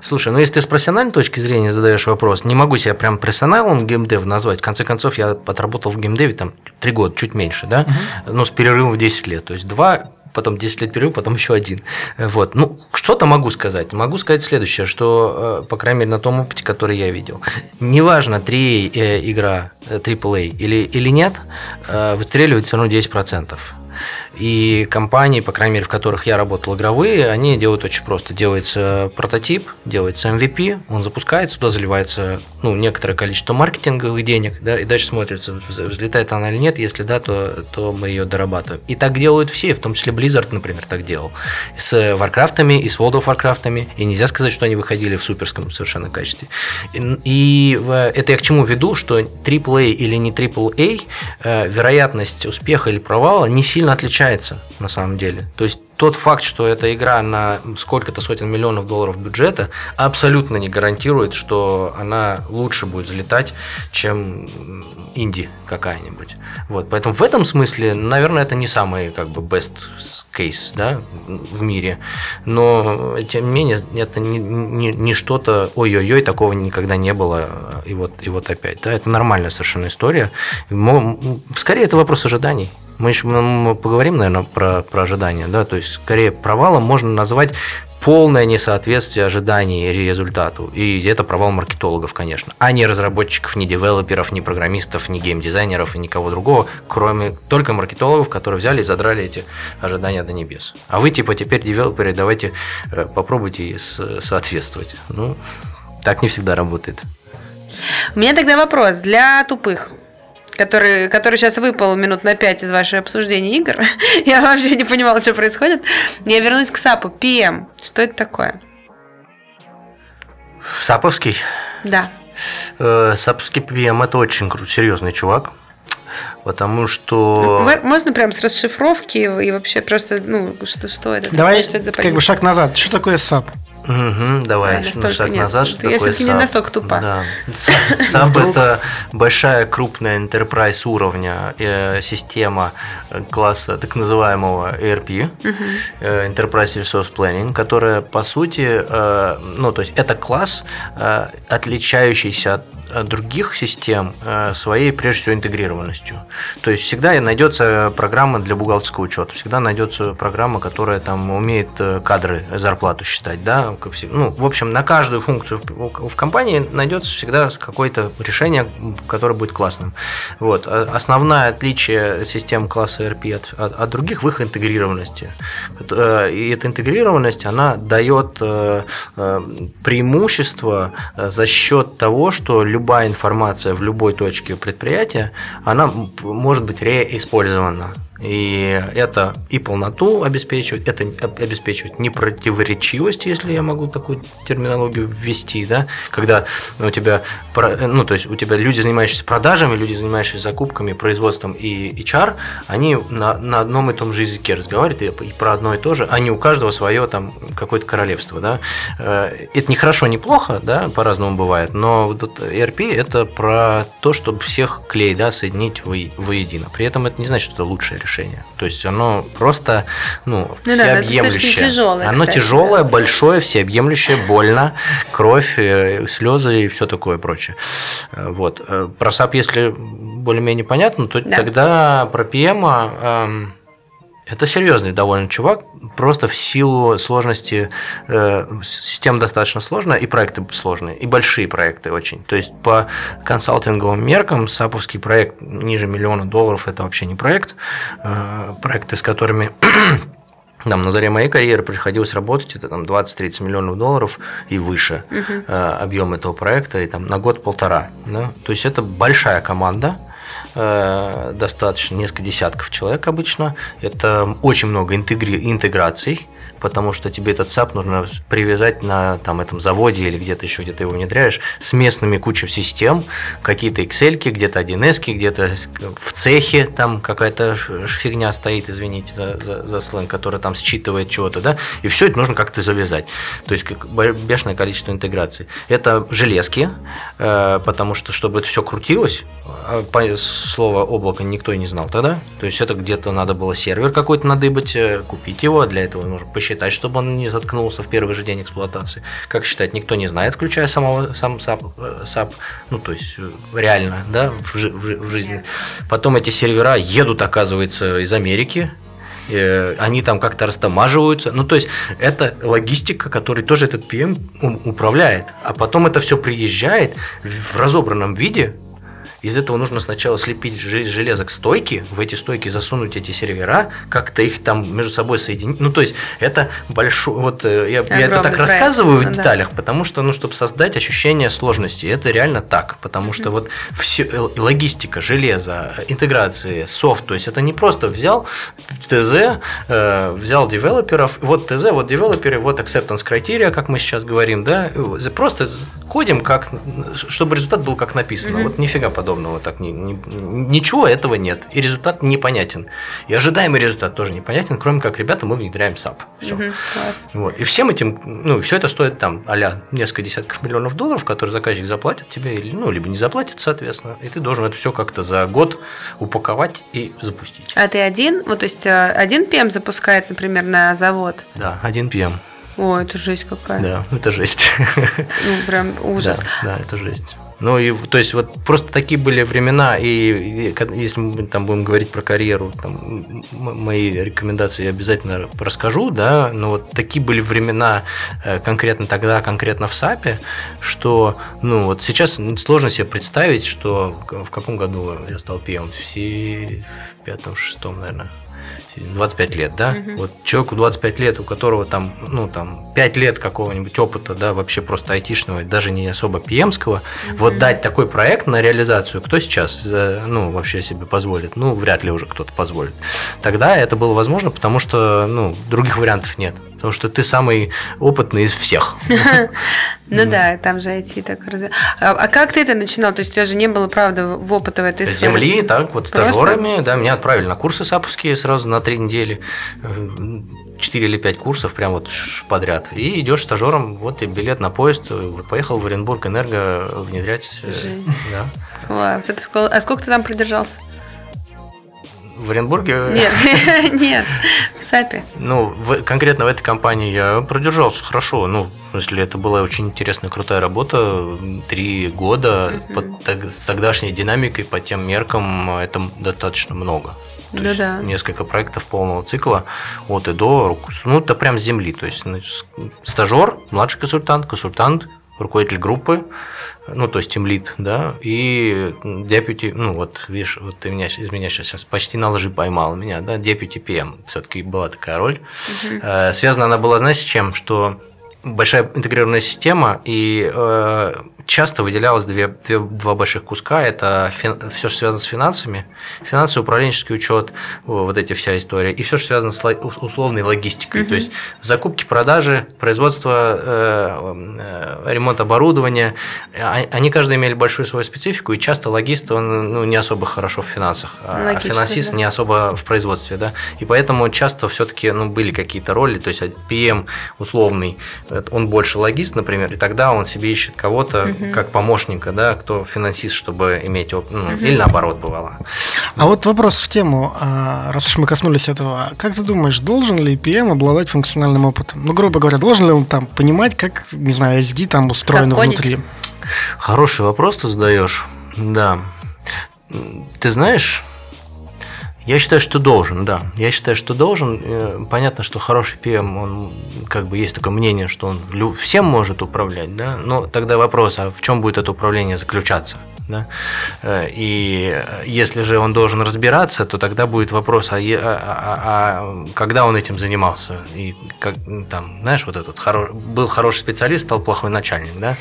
Слушай, ну если ты с профессиональной точки зрения задаешь вопрос, не могу себя прям профессионалом геймдев назвать, в конце концов я отработал в геймдеве там три года, чуть меньше, да, угу. ну, с перерывом в 10 лет. То есть два потом 10 лет перерыв, потом еще один. Вот. Ну, что-то могу сказать. Могу сказать следующее, что, э, по крайней мере, на том опыте, который я видел. Неважно, 3 э, игра AAA или, или нет, э, выстреливает все равно 10%. И компании, по крайней мере, в которых я работал игровые, они делают очень просто. Делается прототип, делается MVP, он запускается, туда заливается ну, некоторое количество маркетинговых денег, да, и дальше смотрится, взлетает она или нет. Если да, то, то мы ее дорабатываем. И так делают все, в том числе Blizzard, например, так делал. С Warcraft и с World of Warcraft. И нельзя сказать, что они выходили в суперском совершенно качестве. И, и это я к чему веду, что AAA или не AAA, э, вероятность успеха или провала не сильно отличается отличается на самом деле. То есть тот факт, что эта игра на сколько-то сотен миллионов долларов бюджета, абсолютно не гарантирует, что она лучше будет взлетать, чем инди какая-нибудь. Вот, поэтому в этом смысле, наверное, это не самый как бы best case да, в мире. Но, тем не менее, это не, не, не что-то, ой-ой-ой, такого никогда не было, и вот, и вот опять. Да, это нормальная совершенно история. Скорее, это вопрос ожиданий. Мы еще мы поговорим, наверное, про, про ожидания, да, то есть скорее провалом можно назвать полное несоответствие ожиданий результату. И это провал маркетологов, конечно, а не разработчиков, ни девелоперов, ни программистов, ни геймдизайнеров и никого другого, кроме только маркетологов, которые взяли и задрали эти ожидания до небес. А вы типа теперь девелоперы, давайте э, попробуйте соответствовать. Ну, так не всегда работает. У меня тогда вопрос для тупых который, который сейчас выпал минут на 5 из вашего обсуждения игр. <laughs> Я вообще не понимала, что происходит. Я вернусь к САПу. PM. Что это такое? Саповский? Да. Э, Саповский PM это очень крутой, серьезный чувак. Потому что... Можно прям с расшифровки и вообще просто, ну, что, что это? Давай что это за как бы шаг назад. Что такое SAP? Угу, давай да, на шаг нет. назад. Что я все-таки не настолько тупа. Да. SAP – это большая крупная enterprise уровня э, система э, класса так называемого ERP, э, Enterprise Resource Planning, которая по сути, э, ну то есть это класс, э, отличающийся от других систем э, своей, прежде всего, интегрированностью. То есть всегда найдется программа для бухгалтерского учета, всегда найдется программа, которая там умеет э, кадры, зарплату считать, да, ну, в общем, на каждую функцию в компании найдется всегда какое-то решение, которое будет классным. Вот. А основное отличие систем класса ERP от, от, от других в их интегрированности. Э, и эта интегрированность, она дает преимущество за счет того, что любая информация в любой точке предприятия, она может быть реиспользована. И это и полноту обеспечивает, это обеспечивает непротиворечивость, если я могу такую терминологию ввести, да, когда у тебя, ну, то есть у тебя люди, занимающиеся продажами, люди, занимающиеся закупками, производством и HR, они на, на одном и том же языке разговаривают и, про одно и то же, а у каждого свое там какое-то королевство, да. Э, это не хорошо, не плохо, да, по-разному бывает, но вот ERP это про то, чтобы всех клей, да, соединить воедино. При этом это не значит, что это лучшее. То есть оно просто ну, ну всеобъемлющее. Да, тяжелое, оно кстати, тяжелое, да. большое, всеобъемлющее, больно, кровь, э, слезы и все такое прочее. Э, вот. Э, про SAP, если более-менее понятно, то да. тогда про эм, это серьезный довольно чувак, просто в силу сложности э, система достаточно сложная, и проекты сложные, и большие проекты очень. То есть по консалтинговым меркам саповский проект ниже миллиона долларов это вообще не проект. Э, проекты, с которыми <clears throat> Там на заре моей карьеры приходилось работать, это там 20-30 миллионов долларов и выше Мгм. э, объем этого проекта, и там на год-полтора. Да? То есть это большая команда, достаточно, несколько десятков человек обычно. Это очень много интегри- интеграций, потому что тебе этот SAP нужно привязать на там, этом заводе или где-то еще, где ты его внедряешь, с местными кучей систем, какие-то Excel, где-то 1С, где-то в цехе там какая-то фигня стоит, извините за, за- за сленг, которая там считывает чего-то, да, и все это нужно как-то завязать. То есть как бешеное количество интеграций. Это железки, э, потому что, чтобы это все крутилось, а слово облако никто и не знал тогда. То есть это где-то надо было сервер какой-то надыбать, э, купить его, для этого нужно посчитать, чтобы он не заткнулся в первый же день эксплуатации. Как считать, никто не знает, включая самого сам SAP, э, SAP ну то есть э, реально, да, в, в в жизни. Потом эти сервера едут, оказывается, из Америки, э, они там как-то растамаживаются. Ну, то есть, это логистика, которой тоже этот PM управляет. А потом это все приезжает в разобранном виде. Из этого нужно сначала слепить же- железок стойки, в эти стойки засунуть эти сервера, как-то их там между собой соединить. Ну, то есть, это большой... Вот э, я, я это так проект. рассказываю в да. деталях, потому что, ну, чтобы создать ощущение сложности, это реально так, потому что вот все, э, логистика, железо, интеграции, софт, то есть это не просто взял ТЗ, э, взял девелоперов, вот ТЗ, вот девелоперы, вот acceptance criteria, как мы сейчас говорим, да, э, просто кодим, как, чтобы результат был как написано. Мгм. Вот нифига подобного так, ни- ни- ничего этого нет, и результат непонятен. И ожидаемый результат тоже непонятен, кроме как, ребята, мы внедряем SAP. Все. Мгм, класс. Вот. И всем этим, ну, все это стоит там а несколько десятков миллионов долларов, которые заказчик заплатит тебе, ну, либо не заплатит, соответственно, и ты должен это все как-то за год упаковать и запустить. А ты один? Вот, то есть э, один PM запускает, например, на завод? Да, 1 PM. О, это жесть какая. Да, это жесть. Ну, прям <laughs> ужас. Да, да, это жесть. Ну и то есть вот просто такие были времена, и, и если мы там будем говорить про карьеру, там, мои рекомендации я обязательно расскажу, да, но вот такие были времена э, конкретно тогда, конкретно в САПе, что, ну вот сейчас сложно себе представить, что в каком году я стал пьем, в пятом, шестом, наверное. 25 лет, да? Мгм. Вот человеку 25 лет, у которого там, ну, там, 5 лет какого-нибудь опыта, да, вообще просто айтишного, даже не особо пьемского, вот дать такой проект на реализацию, кто сейчас, э, ну, вообще себе позволит? Ну, вряд ли уже кто-то позволит. Тогда это было возможно, потому что, ну, других <laughs> вариантов нет. Потому что ты самый опытный из всех. <laughs> Ну да, там же IT так разве. А, а как ты это начинал? То есть у тебя же не было, правда, в опыта в этой сфере? земли, так, вот стажерами, да, меня отправили на курсы саповские сразу на три недели. Э, Четыре или пять курсов прям вот подряд. И идешь стажером, вот и билет на поезд, вот поехал в Оренбург Энерго внедрять. э. Да. Класс. А сколько ты там продержался? В Оренбурге? Нет, <laughs> нет, в САПе. Ну, в- конкретно в этой компании я продержался хорошо. Ну, в смысле, это была очень интересная, крутая работа. Три года Мгм. под тог- с тогдашней динамикой, по тем меркам, это достаточно много. То Ну есть да. несколько проектов полного цикла от и до. Ну, это прям с земли. То есть с- стажер, младший консультант, консультант, руководитель группы, ну, то есть тимлит, да, и депьюти, ну, вот, видишь, вот ты меня, из меня сейчас почти на лжи поймал меня, да, депьюти PM, все-таки была такая роль. Э, Связана она была, знаешь, с чем? Что большая интегрированная система, и э, часто выделялось две, две- два больших куска. Это все, что связано с финансами, финансовый управленческий учет, вот эти вся история, и все, что связано с ло- условной логистикой. Мгм. То есть закупки, продажи, производство, э, э, ремонт оборудования. А- Они каждый имели большую свою специфику, и часто логист, он ну, не особо хорошо в финансах, а Логично, финансист да. не особо в производстве, да. И поэтому часто все-таки ну, были какие-то роли, то есть PM условный, это он больше логист, например, и тогда он себе ищет кого-то Мгм. как помощника, да, кто финансист, чтобы иметь опыт, ну, Мгм. или наоборот бывало. А вот вопрос в тему, а, раз уж мы коснулись этого, как ты думаешь, должен ли PM обладать функциональным опытом? Ну, грубо говоря, должен ли он там понимать, как, не знаю, SD там устроено Как внутри? Хороший вопрос ты задаешь, да. Ты знаешь, я считаю, что должен, да. Я считаю, что должен. Э, Понятно, что хороший PM, он как бы есть такое мнение, что он всем может управлять, да. Но тогда вопрос, а в чем будет это управление заключаться? Да? Э, и если же он должен разбираться, то тогда будет вопрос, а, а, а, а когда он этим занимался? И как, там, знаешь, вот этот был хороший специалист, стал плохой начальник, да?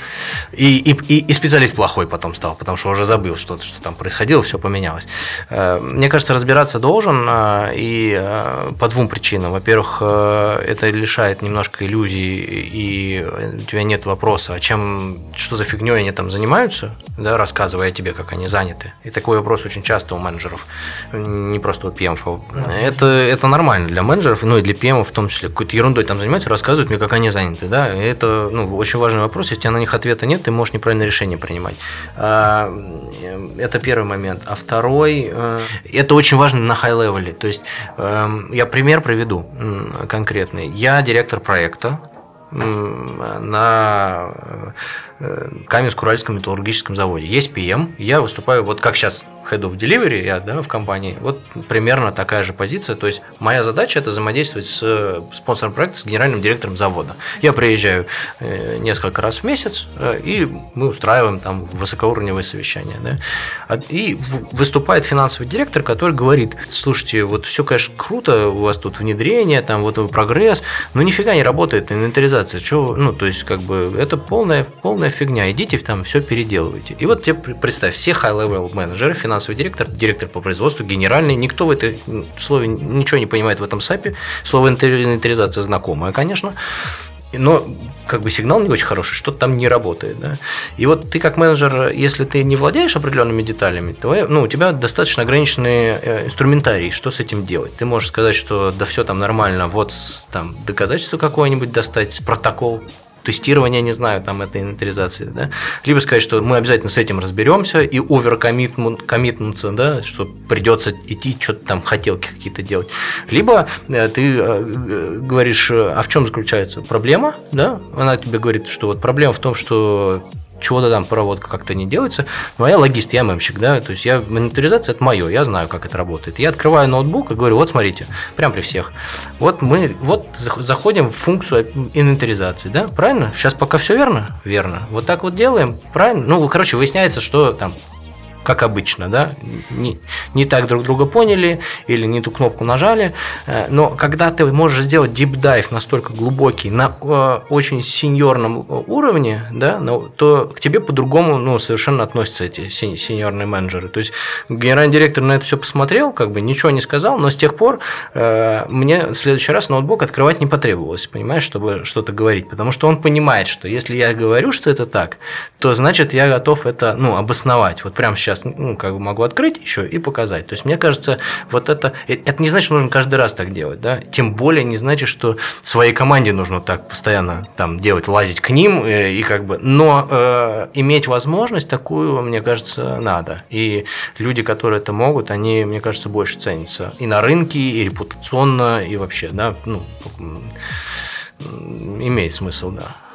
И, и, и специалист плохой потом стал, потому что уже забыл что-то, что там происходило, все поменялось. Э, мне кажется, разбираться должен э, и по двум причинам. Во-первых, это лишает немножко иллюзий, и у тебя нет вопроса, а чем, что за фигней они там занимаются, да, рассказывая тебе, как они заняты. И такой вопрос очень часто у менеджеров, не просто у PM. Это, это нормально для менеджеров, ну и для PM в том числе. Какой-то ерундой там занимаются, рассказывают мне, как они заняты. Да? И это ну, очень важный вопрос. Если у тебя на них ответа нет, ты можешь неправильное решение принимать. А, это первый момент. А второй, э, это очень важно на high-level. То есть эм, я пример приведу конкретный. Я директор проекта, на э, Каменск-Уральском металлургическом заводе. Есть PM, я выступаю вот как сейчас Head of Delivery, я да, в компании, вот примерно такая же позиция. То есть моя задача это взаимодействовать с э, спонсором проекта, с генеральным директором завода. Я приезжаю э, несколько раз в месяц, э, и мы устраиваем там высокоуровневые совещания. Да? И выступает финансовый директор, который говорит, слушайте, вот все, конечно, круто, у вас тут внедрение, там вот прогресс, но нифига не работает инвентаризация. Чего? Ну, то есть, как бы, это полная, полная фигня. Идите там все переделывайте. И вот тебе представь, все high-level менеджеры, финансовый директор, директор по производству, генеральный. Никто в этой слове ничего не понимает в этом САПе. Слово инвентаризация знакомое, конечно. Но как бы сигнал не очень хороший, что-то там не работает. Да? И вот ты как менеджер, если ты не владеешь определенными деталями, то ну, у тебя достаточно ограниченный э, инструментарий, что с этим делать. Ты можешь сказать, что да все там нормально, вот там доказательство какое-нибудь достать, протокол тестирования, не знаю, там этой инвентаризации, да, либо сказать, что мы обязательно с этим разберемся и оверкоммитнуться, да, что придется идти, что-то там хотелки какие-то делать. Либо э, ты э, говоришь, а в чем заключается проблема, да, она тебе говорит, что вот проблема в том, что чего-то там проводка как-то не делается. Но я логист, я мемщик, да, то есть я монетаризация это мое, я знаю, как это работает. Я открываю ноутбук и говорю, вот смотрите, прям при всех. Вот мы вот заходим в функцию инвентаризации, да, правильно? Сейчас пока все верно? Верно. Вот так вот делаем, правильно? Ну, короче, выясняется, что там как обычно, да, не, не так друг друга поняли или не ту кнопку нажали, э, но когда ты можешь сделать dive настолько глубокий, на э, очень сеньорном уровне, да, ну, то к тебе по-другому ну, совершенно относятся эти сеньорные менеджеры. То есть генеральный директор на это все посмотрел, как бы ничего не сказал, но с тех пор э, мне в следующий раз ноутбук открывать не потребовалось, понимаешь, чтобы что-то говорить, потому что он понимает, что если я говорю, что это так, то значит я готов это ну, обосновать. Вот прямо сейчас сейчас ну, как бы могу открыть еще и показать. То есть, мне кажется, вот это, э, это не значит, что нужно каждый раз так делать, да, тем более не значит, что своей команде нужно так постоянно там делать, лазить к ним э, и как бы, но э, иметь возможность такую, мне кажется, надо. И люди, которые это могут, они, мне кажется, больше ценятся и на рынке, и репутационно, и вообще, да, ну, имеет смысл, да.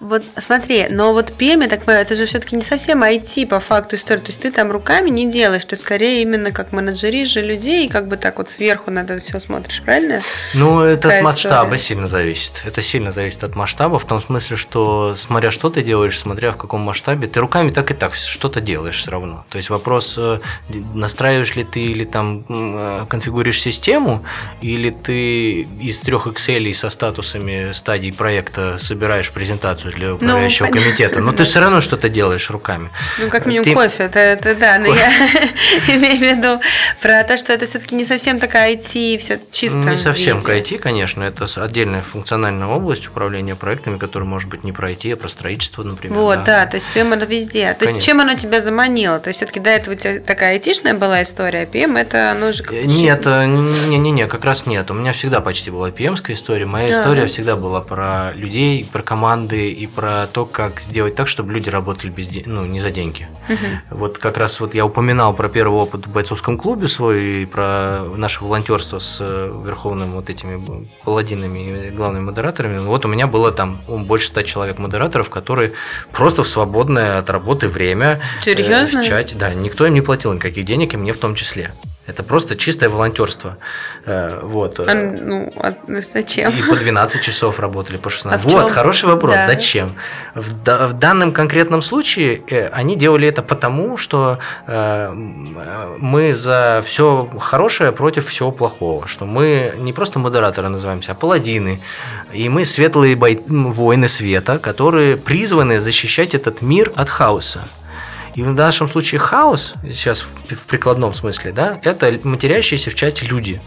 Вот смотри, но вот PM, я так понимаю, это же все-таки не совсем IT по факту истории. То есть ты там руками не делаешь, ты скорее именно как менеджеришь же людей, и как бы так вот сверху на это все смотришь, правильно? Ну, это Какая от масштаба история? сильно зависит. Это сильно зависит от масштаба, в том смысле, что смотря что ты делаешь, смотря в каком масштабе, ты руками так и так что-то делаешь все равно. То есть вопрос, э, настраиваешь ли ты или там э, конфигурируешь систему, или ты из трех Excel со статусами стадий проекта собираешь презентацию информацию для ну, управляющего ну, комитета, но ты все равно что-то делаешь руками. Ну, как минимум ты... кофе, это, это да, но я <laughs> имею в виду про то, что это все-таки не совсем такая IT, все чисто. Не совсем к IT, конечно, это отдельная функциональная область управления проектами, которая может быть не про IT, а про строительство, например. Вот, да, да то есть PM это везде. То есть чем оно тебя заманило? То есть все-таки до этого у тебя такая айтишная была история, а PM это оно же... Нет, не-не-не, как раз нет. У меня всегда почти была PM-ская история. Моя история всегда была про людей, про команды и про то, как сделать так, чтобы люди работали без ден... ну, не за деньги. Угу. Вот как раз вот я упоминал про первый опыт в бойцовском клубе свой, и про наше волонтерство с э, верховными вот этими паладинами и главными модераторами. Вот у меня было там больше ста человек модераторов, которые просто в свободное от работы время Серьезно? Э, в чате. Да, никто им не платил никаких денег, и мне в том числе. Это просто чистое волонтерство. Э, вот. А, ну, а зачем? И по 12 часов работали, по 16. А вот, чем? хороший вопрос. Да. Зачем? В, в данном конкретном случае э, они делали это потому, что э, э, мы за все хорошее против всего плохого. Что мы не просто модераторы называемся, а паладины. И мы светлые бой- воины света, которые призваны защищать этот мир от хаоса. И в нашем случае хаос, сейчас в прикладном смысле, да, это матерящиеся в чате люди.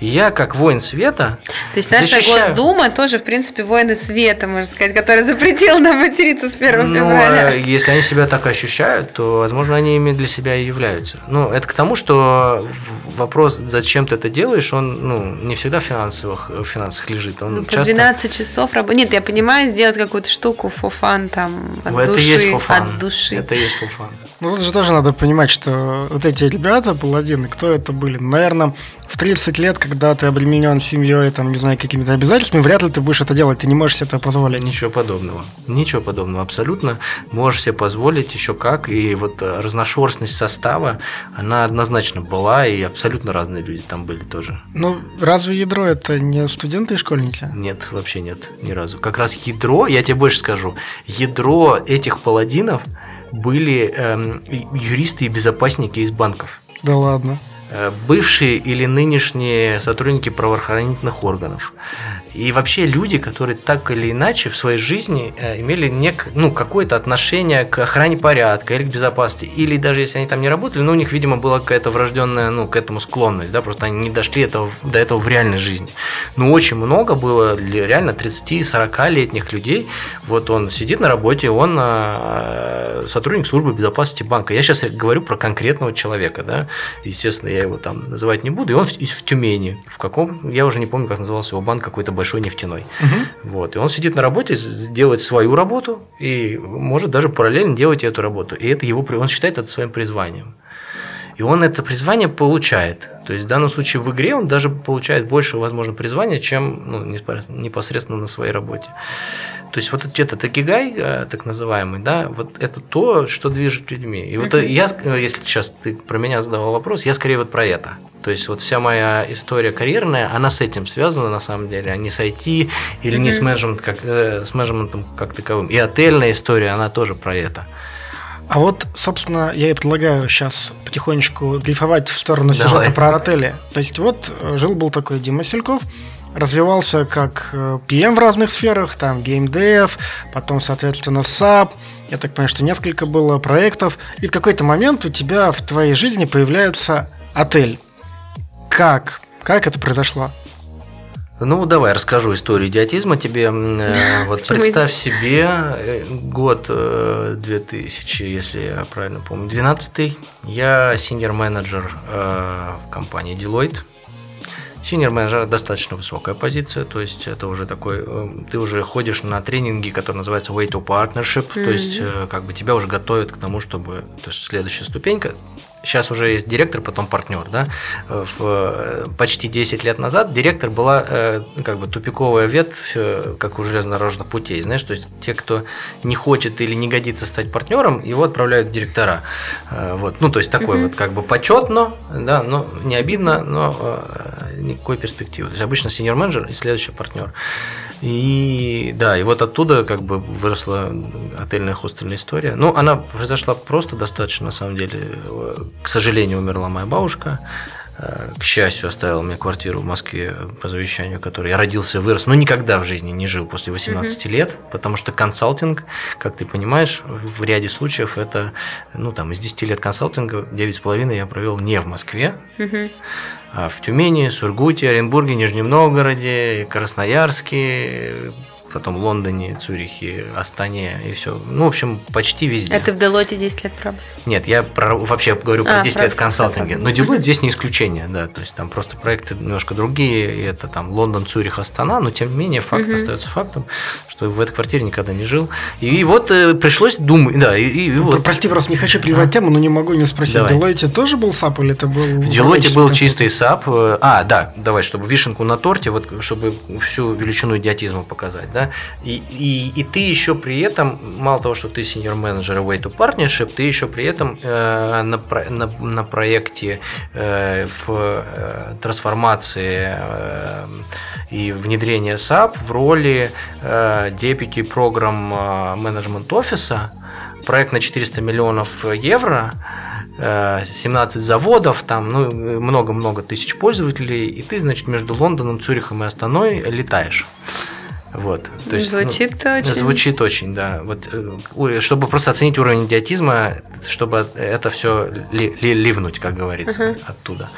И я, как воин света, То есть наша защищаю- Госдума тоже, в принципе, воины света, можно сказать, который запретил нам материться с 1 Ну, февраля. э, если они себя так ощущают, то, возможно, они ими для себя и являются. Ну, это к тому, что вопрос, зачем ты это делаешь, он ну, не всегда в финансовых, в финансах лежит. Он Ну, часто... 12 часов работы. Нет, я понимаю, сделать какую-то штуку фофан там от Ну, это души, есть фуфан. от души. Это есть фуфан. Ну, тут же тоже надо понимать, что вот эти ребята, паладины, кто это были? Наверное, в 30 лет, когда ты обременен семьей, там, не знаю, какими-то обязательствами, вряд ли ты будешь это делать, ты не можешь себе это позволить. Ничего подобного. Ничего подобного абсолютно. Можешь себе позволить еще как. И вот э, разношерстность состава, она однозначно была, и абсолютно разные люди там были тоже. Ну, разве ядро это не студенты и школьники? Нет, вообще нет, ни разу. Как раз ядро, я тебе больше скажу, ядро этих паладинов были эм, юристы и безопасники из банков. Да ладно. Э, Бывшие или нынешние сотрудники правоохранительных органов. И вообще люди, которые так или иначе в своей жизни э, имели нек, ну, какое-то отношение к охране порядка или к безопасности. Или даже если они там не работали, но у них, видимо, была какая-то врожденная ну, к этому склонность. Да? Просто они не дошли этого, до этого в реальной жизни. Но очень много было реально 30-40-летних людей. Вот он сидит на работе, он э, сотрудник службы безопасности банка. Я сейчас говорю про конкретного человека. Да? Естественно, я его там называть не буду. И он в, в Тюмени. В каком, я уже не помню, как назывался его банк, какой-то большой нефтяной. Вот. И он сидит на работе, делает свою работу и может даже параллельно делать эту работу. И это его, он считает это своим призванием. И он это призвание получает. То есть в данном случае в игре он даже получает больше, возможно, призвания, чем ну, непосредственно- на своей работе. То есть вот этот акигай, э, так называемый, да, вот это то, что движет людьми. И вот я, ск- э, если сейчас ты про меня задавал вопрос, я скорее вот про это. То есть вот вся моя история карьерная, она с этим связана на самом деле, а не с IT или не с, менеджмент, как, э, с менеджментом как таковым. И отельная история, она тоже про это. А вот, собственно, я и предлагаю сейчас потихонечку дрейфовать в сторону сюжета Давай. про отели. То есть вот э, жил-был такой Дима Сельков, развивался как э, PM в разных сферах, там геймдев, потом, соответственно, SAP. Я так понимаю, что несколько было проектов. И в какой-то момент у тебя в твоей жизни появляется отель. Как? Как это произошло? Ну, давай расскажу историю идиотизма тебе. Э, Вот представь себе э, год э, 2000, если я правильно помню, 12 Я синьор менеджер э, в компании Deloitte. Синьор менеджер достаточно высокая позиция, то есть это уже такой, э, ты уже ходишь на тренинги, которые называются Way to Partnership, то есть э, как бы тебя уже готовят к тому, чтобы, то есть следующая ступенька, Сейчас уже есть директор, потом партнер, да. В, э, почти 10 лет назад директор была э, как бы тупиковая ветвь, э, как у железнодорожных путей, знаешь, то есть те, кто не хочет или не годится стать партнером, его отправляют в директора. Э, вот, ну, то есть такой вот как бы почетно, да, но не обидно, но э, никакой перспективы. То есть обычно сеньор менеджер и следующий партнер. И да, и вот оттуда как бы выросла отельная хостельная история. Ну, она произошла просто достаточно, на самом деле. К сожалению, умерла моя бабушка. Э, К счастью, оставила мне квартиру в Москве по завещанию, в которой я родился и вырос, но никогда в жизни не жил после 18 лет, потому что консалтинг, как ты понимаешь, в ряде случаев это, ну, там, из 10 лет консалтинга 9,5 я провел не в Москве, Мгм. А в Тюмени, Сургуте, Оренбурге, Нижнем Новгороде, Красноярске, потом Лондоне, Цюрихе, Астане и все. Ну, в общем, почти везде. А ты в Делоте 10 лет пробовал? Нет, я про- вообще говорю про А, 10 про лет в консалтинге. Но. Deloitte здесь не исключение, да. То есть там просто проекты немножко другие. И это там Лондон, Цюрих, Астана. Но тем не менее факт остается фактом, что в этой квартире никогда не жил. И, вот э, пришлось думать, да, и, и вот. Прости, просто не хочу перебивать тему, но не могу не спросить. Давай. В Deloitte тоже был SAP или это был... В управленческий был чистый SAP. А, да, давай, чтобы вишенку на торте, вот чтобы всю величину идиотизма показать, да. И, и, и ты еще при этом, мало того, что ты senior менеджер Way to Partnership, ты еще при этом э, на, на, на проекте э, в э, трансформации э, и внедрения SAP в роли э, Deputy Program Management офиса, проект на 400 миллионов евро, 17 э, заводов, там ну, много-много тысяч пользователей, и ты, значит, между Лондоном, Цюрихом и Астаной летаешь. Вот. То есть, звучит ну, очень. Звучит очень, да. Вот, э, чтобы просто оценить уровень идиотизма, чтобы это все ли, ли, ливнуть, как говорится, uh-huh. оттуда.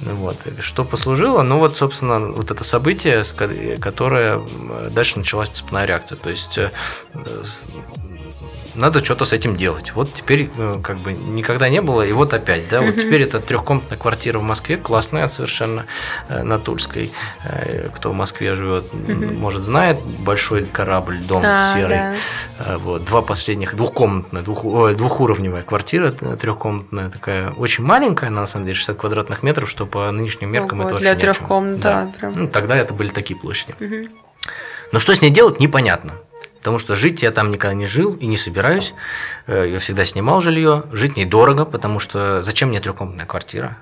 Вот. Что послужило? Ну вот, собственно, вот это событие, которое дальше началась цепная реакция. То есть э, надо что-то с этим делать. Вот теперь э, как бы никогда не было, и вот опять, да, вот теперь это трехкомнатная квартира в Москве, классная совершенно э, на Тульской. Э, кто в Москве живет, может знает, большой корабль, дом а, серый. Да. Вот два последних двухкомнатная, двух, ой, двухуровневая квартира трехкомнатная такая, очень маленькая, на самом деле 60 квадратных метров, что по нынешним меркам Ого, это вообще для трех комнат, да. да прям. Ну, тогда это были такие площади. Угу. Но что с ней делать, непонятно. Потому что жить я там никогда не жил и не собираюсь. Э, я всегда снимал жилье. Жить недорого, потому что зачем мне трехкомнатная квартира?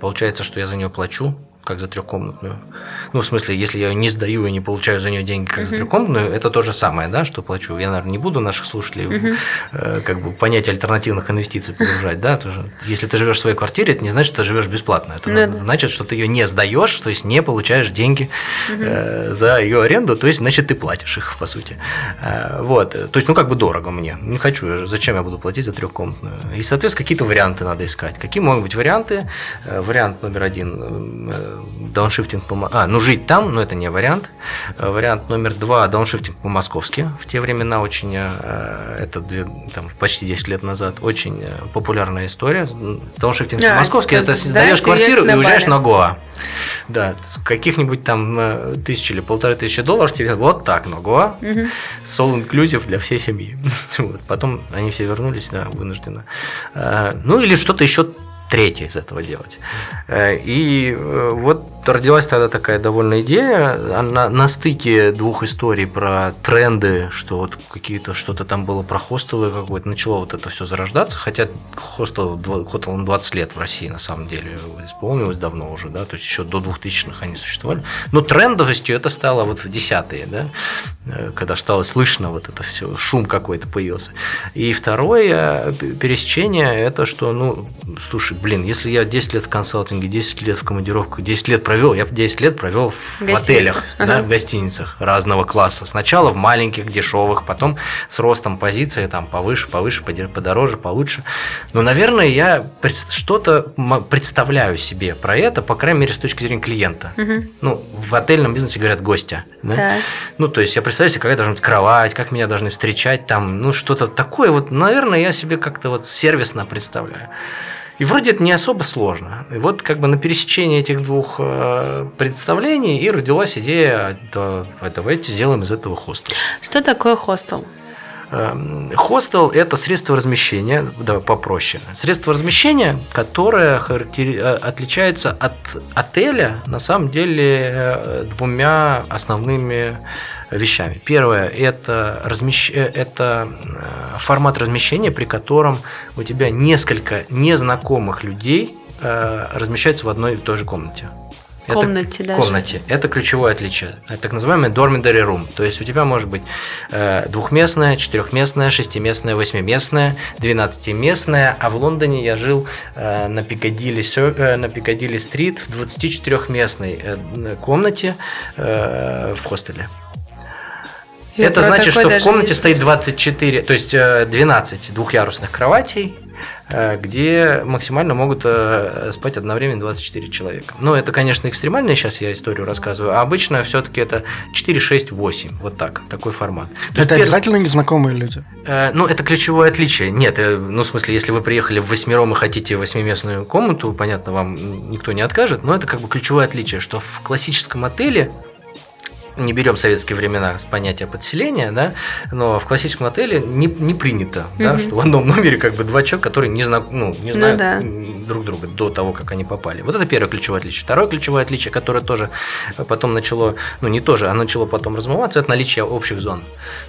Получается, что я за нее плачу как за трехкомнатную. Ну, в смысле, если я ее не сдаю и не получаю за нее деньги, как uh-huh. за трехкомнатную, это то же самое, да, что плачу. Я, наверное, не буду наших слушателей uh-huh. в, э, как бы понятие альтернативных инвестиций погружать, да, тоже. Если ты живешь в своей квартире, это не значит, что ты живешь бесплатно. Это uh-huh. значит, что ты ее не сдаешь, то есть не получаешь деньги uh-huh. э, за ее аренду, то есть, значит, ты платишь их, по сути. Э, вот. То есть, ну, как бы дорого мне. Не хочу, зачем я буду платить за трехкомнатную? И, соответственно, какие-то варианты надо искать. Какие могут быть варианты? Э, вариант номер один э, дауншифтинг по... А, ну жить там, но это не вариант. Э, вариант номер два, дауншифтинг по-московски. В те времена очень, э, это там, почти 10 лет назад, очень э, популярная история. Дауншифтинг а, по-московски, это сдаешь квартиру и уезжаешь на Гоа. Да, каких-нибудь там тысячи или полторы тысячи долларов тебе вот так на Гоа, угу. soul inclusive для всей семьи. <laughs> вот. Потом они все вернулись, да, вынужденно. Ну или что-то еще третье из этого делать. Э, и э, вот родилась тогда такая довольно идея на, на стыке двух историй про тренды, что вот какие-то что-то там было про хостелы какое-то, начало вот это все зарождаться, хотя хостел, хостелам 20 лет в России на самом деле исполнилось давно уже, да, то есть еще до 2000-х они существовали. Но трендовостью это стало вот в десятые, да, э, когда стало слышно вот это все, шум какой-то появился. И второе пересечение это, что, ну, слушай, блин, если я 10 лет в консалтинге, 10 лет в командировках, 10 лет провел, я 10 лет провел в, в отелях, ага. да, в гостиницах разного класса. Сначала в маленьких, дешевых, потом с ростом позиции, там повыше, повыше, подороже, получше. Но, наверное, я что-то представляю себе про это, по крайней мере, с точки зрения клиента. Угу. Ну, в отельном бизнесе говорят гостя. Да? Да. Ну, то есть я представляю себе, какая должна быть кровать, как меня должны встречать, там, ну, что-то такое. Вот, наверное, я себе как-то вот сервисно представляю. И вроде это не особо сложно. И вот как бы на пересечении этих двух э, представлений и родилась идея, да, давайте сделаем из этого хостел. Что такое хостел? Эм, хостел – это средство размещения, да, попроще. Средство размещения, которое характери... Э, отличается от отеля, на самом деле, э, двумя основными вещами. Первое – это, размещ... Э, это э, формат размещения, при котором у тебя несколько незнакомых людей э, размещаются в одной и той же комнате. Комнате это, даже. комнате. Это ключевое отличие. Это так называемый dormitory room. То есть у тебя может быть э, двухместная, четырехместная, шестиместная, восьмиместная, двенадцатиместная. А в Лондоне я жил э, на Пикадилли э, на Пикадилли стрит в 24-местной э, комнате э, в хостеле. Я это значит, что в комнате стоит 24, то есть 12 э, двухъярусных кроватей, э, где максимально могут э, спать одновременно 24 человека. Ну, это, конечно, экстремально, сейчас я историю рассказываю, а обычно все-таки это 4, 6, 8, вот так, такой формат. То это обязательно перв... незнакомые люди? Ну, это ключевое отличие. Нет, ну, в смысле, если вы приехали в восьмером и хотите восьмиместную комнату, понятно, вам никто не откажет, но это как бы ключевое отличие, что в классическом отеле не берем советские времена с понятия подселения, да, но в классическом отеле не, не принято, угу. да, что в одном номере как бы два человека, которые не, зна, ну, не ну знают ну, да. друг друга до того, как они попали. Вот это первое ключевое отличие. Второе ключевое отличие, которое тоже потом начало, ну не тоже, а начало потом размываться, это наличие общих зон.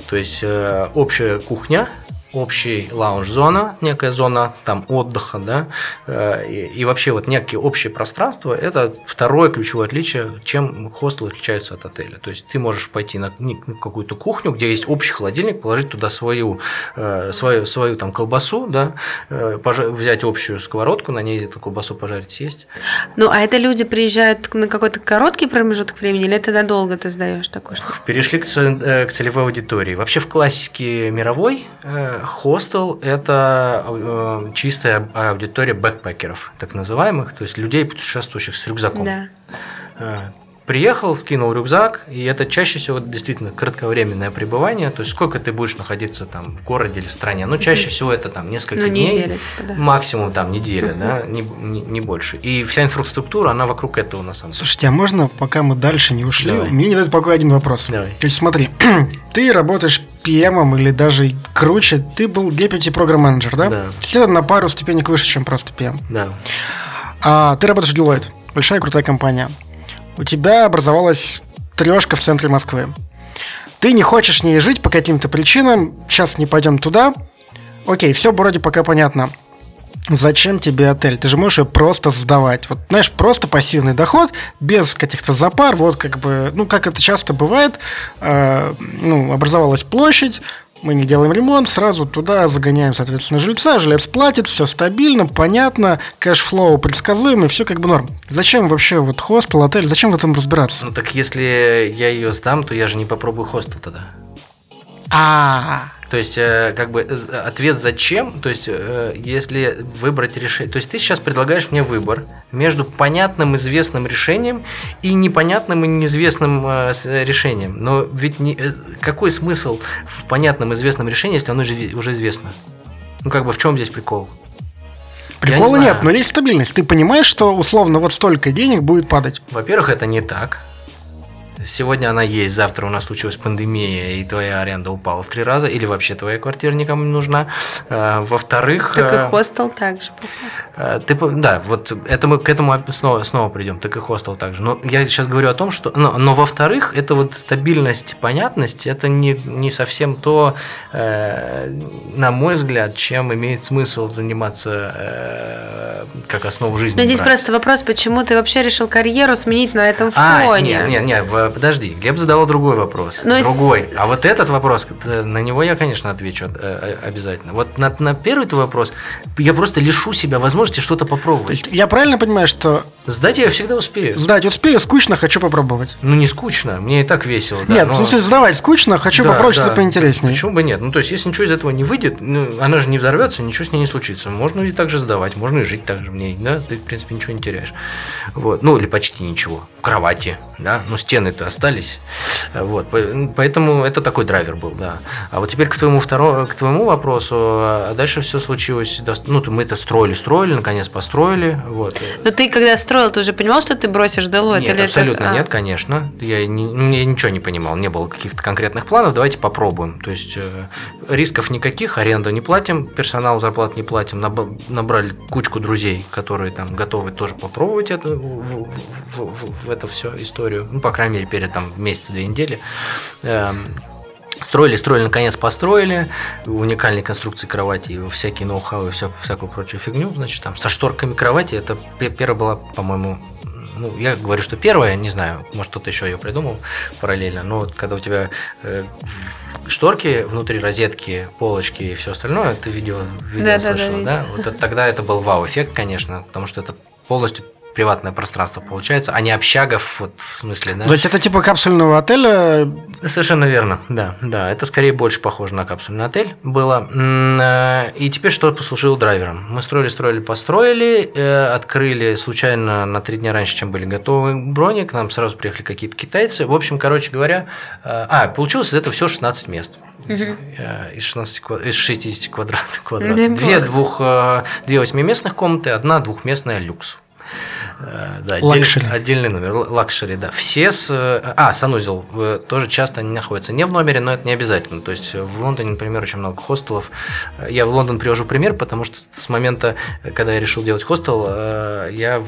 То есть э, общая кухня, общий лаунж-зона, некая зона там отдыха, да, э, и, и вообще вот некие общее пространство – это второе ключевое отличие, чем хостел отличается от отеля. То есть ты можешь пойти на, на какую-то кухню, где есть общий холодильник, положить туда свою, э, свою, свою там колбасу, да, э, взять общую сковородку, на ней эту колбасу пожарить, съесть. Ну, а это люди приезжают на какой-то короткий промежуток времени, или это надолго ты сдаешь такое что? Перешли к, к целевой аудитории. Вообще в классике мировой Хостел – это э, чистая аудитория бэкпекеров, так называемых, то есть людей, путешествующих с рюкзаком. Да. Э, приехал, скинул рюкзак, и это чаще всего действительно кратковременное пребывание. То есть сколько ты будешь находиться там в городе или в стране? Ну, чаще всего это там несколько ну, дней, неделя, типа, да. максимум там неделя, да, не, не, не больше. И вся инфраструктура, она вокруг этого на самом деле. Слушайте, а можно, пока мы дальше не ушли, Давай. мне не дает покоя один вопрос. Давай. То есть смотри, <clears throat> ты работаешь PM или даже круче, ты был deputy программ менеджер, да? Да. То есть это на пару ступенек выше, чем просто PM. Да. А ты работаешь в Deloitte, большая крутая компания. У тебя образовалась трешка в центре Москвы. Ты не хочешь в ней жить по каким-то причинам, сейчас не пойдем туда. Окей, все вроде пока понятно. Зачем тебе отель? Ты же можешь ее просто сдавать. Вот, знаешь, просто пассивный доход, без каких-то запар. Вот как бы, ну, как это часто бывает, э, ну, образовалась площадь, мы не делаем ремонт, сразу туда загоняем, соответственно, жильца, жилец платит, все стабильно, понятно, cash flow предсказуемый, все как бы норм. Зачем вообще вот хостел, отель, зачем в этом разбираться? Ну так если я ее сдам, то я же не попробую хостел тогда. А, То есть, э, как бы ответ зачем, то есть, э, если выбрать решение, то есть ты сейчас предлагаешь мне выбор между понятным известным решением и непонятным и неизвестным э, решением. Но ведь не, какой смысл в понятном известном решении, если оно уже известно? Ну как бы в чем здесь прикол? прикола знаю. нет, но есть стабильность. Ты понимаешь, что условно вот столько денег будет падать. Во-первых, это не так. Сегодня она есть, завтра у нас случилась пандемия, и твоя аренда упала в три раза, или вообще твоя квартира никому не нужна. Э, Во-вторых... Так и э, хостел также. Э, Ты, да, вот это мы к этому снова, снова придем, так и хостел также. Но я сейчас говорю о том, что... Но, но во-вторых, это вот стабильность, понятность, это не, не совсем то, э, на мой взгляд, чем имеет смысл заниматься э, как основу жизни. Но здесь брать. просто вопрос, почему ты вообще решил карьеру сменить на этом А, фоне? нет, нет, нет, в- подожди, Глеб задавал другой вопрос. Ну, с- другой. А вот этот вопрос, э, на него я, конечно, отвечу э, э, обязательно. Вот на, на первый твой вопрос я просто лишу себя возможности что-то попробовать. То есть я правильно понимаю, что Сдать я всегда успею. сдать успею, скучно, хочу попробовать. Ну, не скучно, мне и так весело. да, нет, но- в смысле сдавать скучно, хочу Да, попробовать да. что-то поинтереснее. Почему бы нет? Ну, то есть, если ничего из этого не выйдет, ну, она же не взорвется, ничего с ней не случится. Можно и так же сдавать, можно и жить так же в ней, да, ты, в принципе, ничего не теряешь. Вот. Ну, или почти ничего. Кровати, да, ну, стены-то остались. Вот. По- Поэтому это такой драйвер был, да. А вот теперь к твоему, второму, к твоему вопросу, а дальше все случилось, ну, то мы это строили, строили, наконец построили, вот. Но ты когда строил, ты уже понимал, что ты бросишь Deloitte? Нет, или абсолютно это... а, нет, конечно. Я, не, ну, я ничего не понимал, не было каких-то конкретных планов. Давайте попробуем. То есть э, рисков никаких, аренду не платим, персоналу зарплат не платим. Наб- набрали кучку друзей, которые там готовы тоже попробовать это, в, в- в- в- в эту всю историю. Ну, по крайней мере, перед там месяц-две недели. Эм, Строили, строили, наконец построили. Уникальные конструкции кровати, и всякие ноу-хау и вся, всякую прочую фигню. Значит, там со шторками кровати. Это пе- первая была, по-моему, ну, я говорю, что первая, не знаю, может, кто-то еще ее придумал параллельно, но вот когда у тебя э, шторки внутри розетки, полочки и все остальное, ты видео, видео Да-да-да, слышал, видела. да? Вот это- тогда это был вау-эффект, конечно, потому что это полностью приватное пространство получается, а не общагов, вот в смысле, да? То есть это типа капсульного отеля. Совершенно верно, да, да, это скорее больше похоже на капсульный отель было. Э, И теперь что послужило драйвером? Мы строили, строили, построили, э, открыли случайно на три дня раньше, чем были готовы брони, к нам сразу приехали какие-то китайцы. В общем, короче говоря, э, а, получилось из этого всего 16 мест. Э, Из, 16, ква- из 60 квадратных квадратов. Две, двух, две восьмиместных комнаты, одна двухместная люкс. Да, luxury. отдельный, номер, luxury, да. Все с... А, санузел э, тоже часто находится не в номере, но это не обязательно. То есть в Лондоне, например, очень много хостелов. Я в Лондон привожу пример, потому что с момента, когда я решил делать хостел, э, я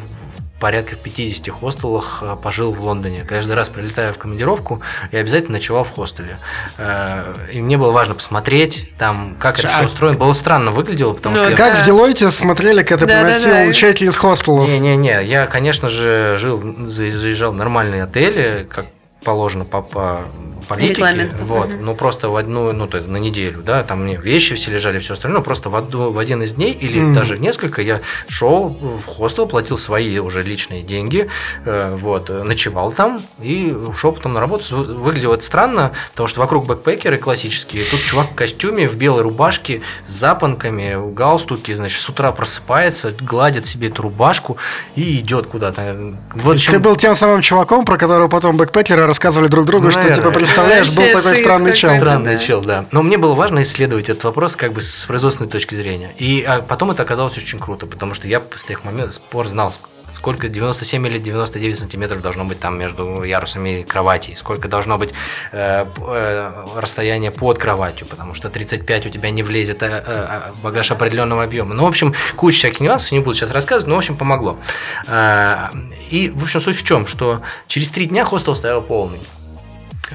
порядка в 50 хостелах э, пожил в Лондоне. Каждый раз прилетая в командировку, я обязательно ночевал в хостеле. Э, И мне было важно посмотреть, там, как это А все устроено. Было странно выглядело, потому Ну, что... я- Как Да. в Делойте смотрели, когда ты Да-да-да. приносил учителей из хостелов? Не-не-не, я, конечно же, жил, за- заезжал в нормальные отели, как положено по, по политике, Регламенту. вот, Мгм. ну просто в одну, ну то есть на неделю, да, там мне вещи все лежали, все остальное, ну, просто в, одну, в один из дней или Мгм. даже в несколько я шел в хостел, платил свои уже личные деньги, э, вот, ночевал там и ушел потом на работу. Вы- Выглядело это странно, потому что вокруг бэкпекеры классические, тут чувак в костюме, в белой рубашке, с запонками, в галстуке, значит, с утра просыпается, гладит себе эту рубашку и идет куда-то. Вот Ты был тем самым чуваком, про которого потом бэкпекеры рассказывали друг другу, Ну, что наверное. типа представляешь, был такой странный чел. Странный Да. чел, да. Но мне было важно исследовать этот вопрос как бы с производственной точки зрения. И а, потом это оказалось очень круто, потому что я с тех моментов спор знал, сколько 97 или 99 сантиметров должно быть там между ярусами кровати, сколько должно быть э, э, расстояние под кроватью, потому что 35 у тебя не влезет э, э, багаж определенного объема. Ну, в общем, куча всяких нюансов, не буду сейчас рассказывать, но, в общем, помогло. Э, И, в общем, суть в чем, что через три дня хостел стоял полный.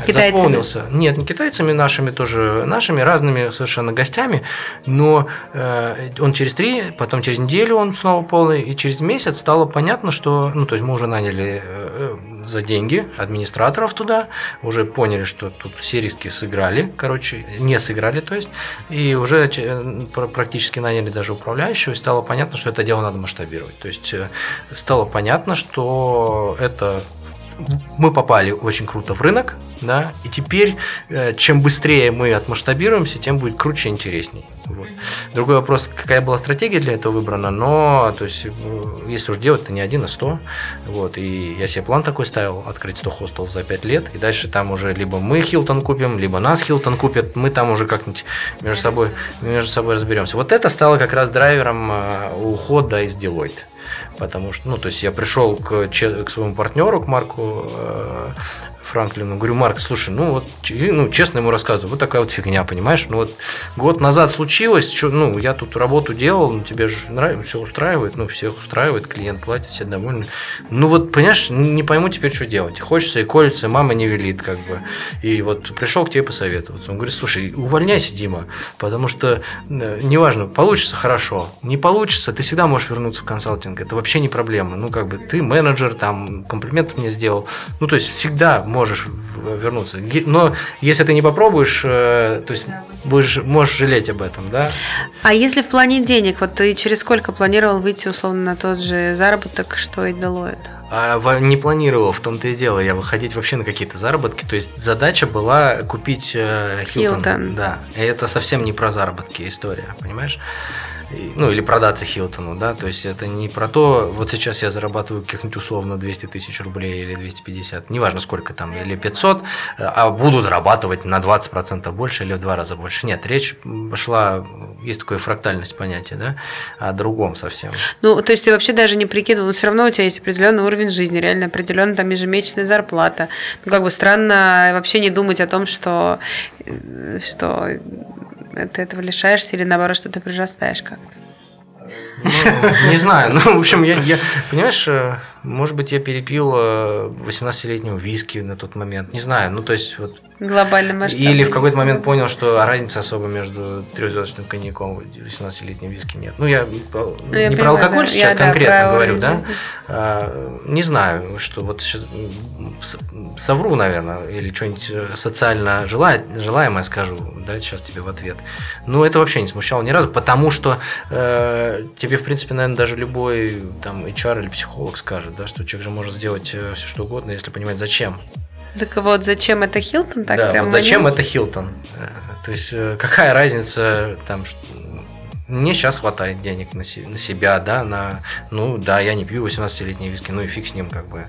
Китайцами? Заполнился. Нет, не китайцами, нашими тоже, нашими разными совершенно гостями, но э, он через три, потом через неделю он снова полный, и через месяц стало понятно, что, ну, то есть мы уже наняли э, за деньги администраторов туда, уже поняли, что тут все риски сыграли, короче, не сыграли, то есть, и уже э, пр- практически наняли даже управляющего, и стало понятно, что это дело надо масштабировать. То есть э, стало понятно, что это мы попали очень круто в рынок, да, и теперь э, чем быстрее мы отмасштабируемся, тем будет круче и интересней. Вот. Другой вопрос, какая была стратегия для этого выбрана, но, то есть, э, если уж делать, то не один, а сто, вот, и я себе план такой ставил, открыть 100 хостелов за 5 лет, и дальше там уже либо мы Хилтон купим, либо нас Хилтон купят, мы там уже как-нибудь между собой, между собой разберемся. Вот это стало как раз драйвером э, ухода из Deloitte. Потому что, ну, то есть я пришел к, к своему партнеру, к Марку э, Франклину, говорю, Марк, слушай, ну вот, ну, честно ему рассказываю, вот такая вот фигня, понимаешь? Ну вот год назад случилось, чё, ну, я тут работу делал, ну, тебе же нравится, все устраивает, ну, всех устраивает, клиент платит, все довольны. Ну вот, понимаешь, не пойму теперь, что делать. Хочется и колется, мама не велит, как бы. И вот пришел к тебе посоветоваться. Он говорит, слушай, увольняйся, Дима, потому что э, неважно, получится хорошо, не получится, ты всегда можешь вернуться в консалтинг, это вообще не проблема. Ну, как бы, ты менеджер, там, комплиментов мне сделал, ну, то есть, всегда можешь вернуться. Но если ты не попробуешь, э, то есть, будешь, можешь жалеть об этом, да? А если в плане денег, вот ты через сколько планировал выйти условно на тот же заработок, что и Deloitte? А не планировал, в том-то и дело, я выходить вообще на какие-то заработки. То есть задача была купить э, Хилтон. Хилтон. Да, и это совсем не про заработки история, понимаешь? Ну, или продаться Хилтону, да, то есть это не про то, вот сейчас я зарабатываю каких-нибудь условно 200 тысяч рублей или 250, неважно сколько там, или 500, э, а буду зарабатывать на 20% больше или в два раза больше. Нет, речь шла, есть такое фрактальность понятия, да, о другом совсем. Ну, то есть ты вообще даже не прикидывал, но все равно у тебя есть определенный уровень жизни, реально определенная там ежемесячная зарплата. Ну, как бы странно вообще не думать о том, что, э, что ты этого лишаешься или наоборот, что ты прирастаешь как Ну, не знаю. Ну, в общем, я, я понимаешь, э, может быть, я перепил э, 18-летнего виски на тот момент. Не знаю. Ну, то есть, вот. глобальный масштаб. Или в какой-то момент понял, что разницы особо между трехзвездочным коньяком и 18-летним виски нет. Ну, я, э, Ну, я не про понимаю, алкоголь да. сейчас Я, да, конкретно про говорю, да? жизни. А, не знаю, что вот сейчас совру, наверное, или что-нибудь э, социально желаемое скажу, да, сейчас тебе в ответ. Ну, это вообще не смущало ни разу, потому что э, тебе, в принципе, наверное, даже любой там HR или психолог скажет, да, что человек же может сделать все что угодно, если понимать, зачем. Так вот, зачем это Хилтон? Так да, прям вот зачем это Хилтон? Э, То есть, э, какая разница там, ш- мне сейчас хватает денег на, се- на себя, да, на, ну, да, я не пью 18-летние виски, ну и фиг с ним, как бы.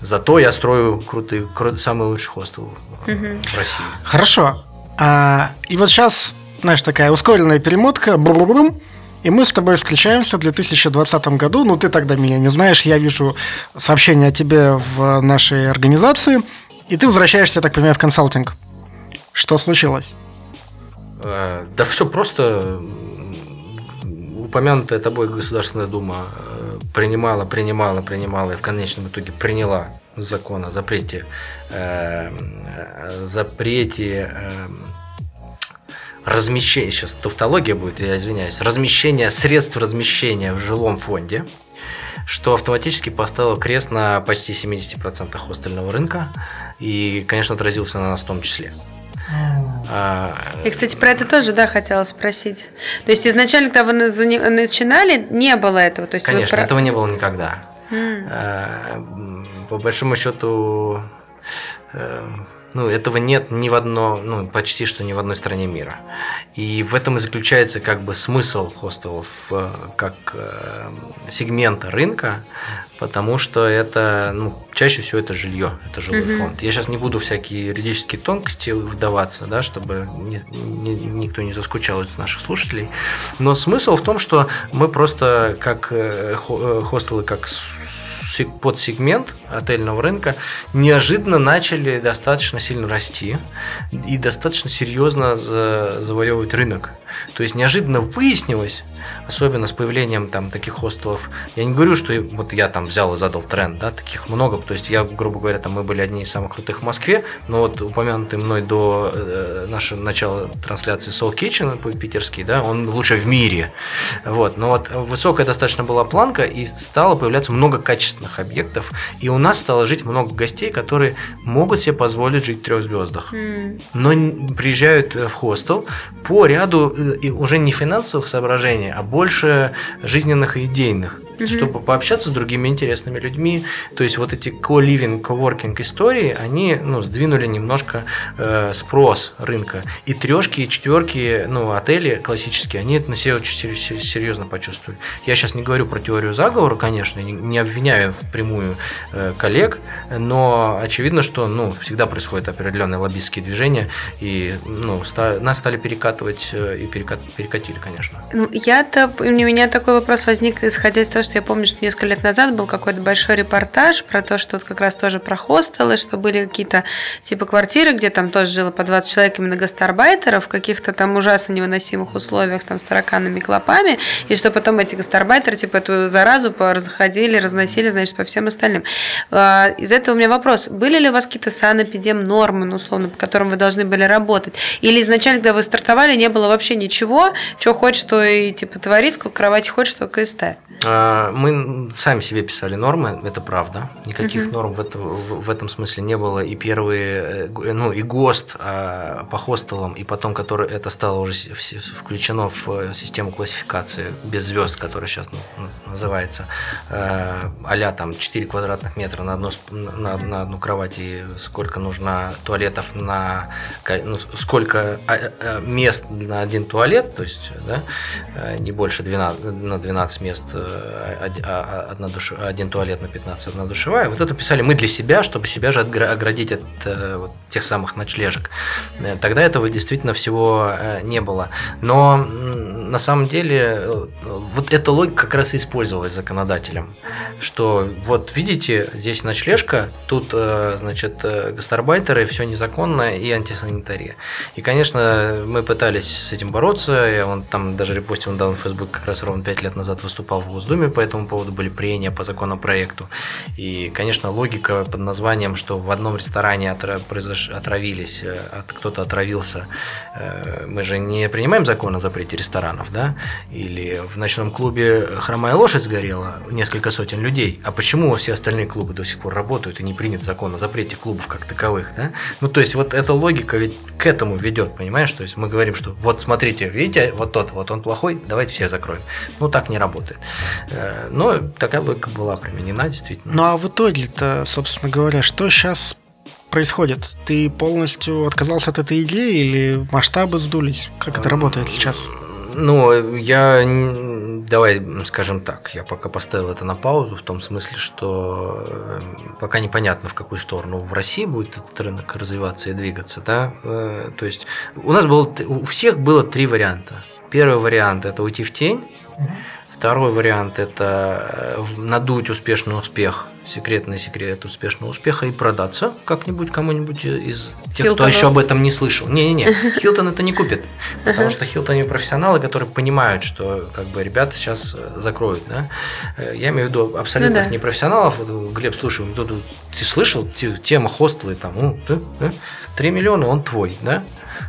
Зато я строю крутый, кру- самый лучший хостел э, Мгм. в России. Хорошо. А, и вот сейчас, знаешь, такая ускоренная перемотка. Бру-бру-брум. И мы с тобой встречаемся в 2020 году. Ну, ты тогда меня не знаешь, я вижу сообщение о тебе в нашей организации, и ты возвращаешься, я так понимаю, в консалтинг. Что случилось? Э, да все просто упомянутая тобой Государственная Дума э, принимала, принимала, принимала и в конечном итоге приняла закон о запрете, э, запрете размещения, сейчас тавтология будет, я извиняюсь, размещения средств размещения в жилом фонде, что автоматически поставило крест на почти 70% хостельного рынка и, конечно, отразился на нас в том числе. А, И, кстати, про это тоже, да, хотела спросить. То есть изначально, когда вы начинали, не было этого? То есть Конечно, про... этого не было никогда. Mm. По большому счету, э, ну, этого нет ни в одно, ну, почти что ни в одной стране мира. И в этом и заключается как бы смысл хостелов э, как э, сегмента рынка, потому что это, ну, чаще всего это жилье, это жилой mm-hmm. фонд. Я сейчас не буду всякие юридические тонкости вдаваться, да, чтобы не, не, никто не заскучал из наших слушателей. Но смысл в том, что мы просто как э, хостелы, как подсегмент отельного рынка неожиданно начали достаточно сильно расти и достаточно серьезно завоевывать рынок. То есть неожиданно выяснилось, особенно с появлением там таких хостелов. Я не говорю, что вот я там взял и задал тренд, да, таких много. То есть я, грубо говоря, там мы были одни из самых крутых в Москве, но вот упомянутый мной до э, нашего начала трансляции Soul Kitchen питерский, да, он лучше в мире. Вот, но вот высокая достаточно была планка и стало появляться много качественных объектов, и у нас стало жить много гостей, которые могут себе позволить жить в трех звездах, mm. но приезжают в хостел по ряду э, уже не финансовых соображений, а больше жизненных и идейных угу. чтобы пообщаться с другими интересными людьми. То есть вот эти co-living, co-working истории, они ну, сдвинули немножко э, спрос рынка. И трешки, и четверки, ну, отели классические, они это на себе очень серьезно почувствовали. Я сейчас не говорю про теорию заговора, конечно, не, не обвиняю впрямую э, коллег, но очевидно, что ну, всегда происходят определенные лоббистские движения, и ну, ста, нас стали перекатывать э, и перекат, перекатили, конечно. Ну, я-то, у меня такой вопрос возник, исходя из того, что я помню, что несколько лет назад был какой-то большой репортаж про то, что вот как раз тоже про хостелы, что были какие-то типа квартиры, где там тоже жило по 20 человек именно гастарбайтеров в каких-то там ужасно невыносимых условиях, там с тараканами, клопами, и что потом эти гастарбайтеры типа эту заразу заходили, разносили, значит, по всем остальным. А, из этого у меня вопрос. Были ли у вас какие-то санэпидем нормы, ну, условно, по которым вы должны были работать? Или изначально, когда вы стартовали, не было вообще ничего, что хочешь, то и типа твори, сколько кровати хочешь, столько и ставь? А, мы сами себе писали нормы, это правда. Никаких uh-huh. норм в, это, в, в этом смысле не было. И первые, э, ну и ГОСТ а, по хостелам, и потом, который это стало уже включено в э, систему классификации без звезд, которая сейчас называется, а там 4 квадратных метра на, одно, на, на одну кровать, и сколько нужно туалетов на... Ну, сколько мест на один туалет, то есть да, не больше 12, на 12 мест а, одна душ... один туалет на 15, одна душевая. Вот это писали мы для себя, чтобы себя же оградить от э, вот, тех самых ночлежек. Э, тогда этого действительно всего э, не было. Но на самом деле вот эта логика как раз и использовалась законодателем, что вот видите, здесь ночлежка, тут, значит, гастарбайтеры, все незаконно и антисанитария. И, конечно, мы пытались с этим бороться, я он там даже репостил недавно в Facebook как раз ровно 5 лет назад выступал в Госдуме по этому поводу, были прения по законопроекту. И, конечно, логика под названием, что в одном ресторане отравились, э, кто-то отравился. Э, мы же не принимаем закон о запрете ресторанов, да? Или в ночном клубе «Хромая лошадь» сгорела несколько сотен людей. А почему все остальные клубы до сих пор работают и не принят закон о запрете клубов как таковых, да? Ну, то есть, вот эта логика ведь к этому ведет, понимаешь? То есть, мы говорим, что вот смотрите, видите, вот тот, вот он плохой, давайте все закроем. Ну, так не работает. Э, но такая логика была применена, действительно. Ну а в итоге-то, собственно говоря, что сейчас происходит? Ты полностью отказался от этой идеи или масштабы сдулись? Как это работает сейчас? Ну, я, давай скажем так, я пока поставил это на паузу, в том смысле, что э, пока непонятно, в какую сторону в России будет этот рынок развиваться и двигаться, да, э, то есть у нас было, у всех было три варианта. Первый вариант – это уйти в тень, Второй вариант – это э, надуть успешный успех, секретный секрет успешного успеха и продаться как-нибудь кому-нибудь из тех, Хилтону. кто еще об этом не слышал. Не-не-не, <laughs> Хилтон это не купит, потому что Хилтон профессионалы, которые понимают, что как бы ребята сейчас э, закроют. Да? Э, Я имею в виду абсолютных Ну да. непрофессионалов. Вот, Глеб, слушай, ты слышал те- тема хостелы там, ну, да, да? 3 миллиона, он твой, да?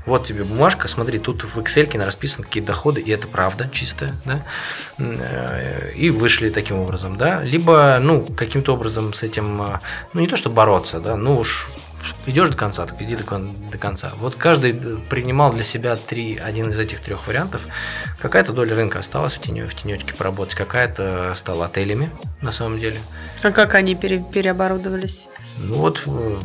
Вот тебе бумажка, смотри, тут в Excel расписаны какие доходы, и это правда чистая, да, э, и вышли таким образом, да, либо, ну, каким-то образом с этим, э, ну, не то, что бороться, да, ну уж идешь до конца, так иди до, кон- до конца. Вот каждый э, принимал для себя три, один из этих трех вариантов. Какая-то доля рынка осталась в, тенё, в тенечке поработать, какая-то стала отелями, на самом деле. А как они пере- переоборудовались? Ну вот, э,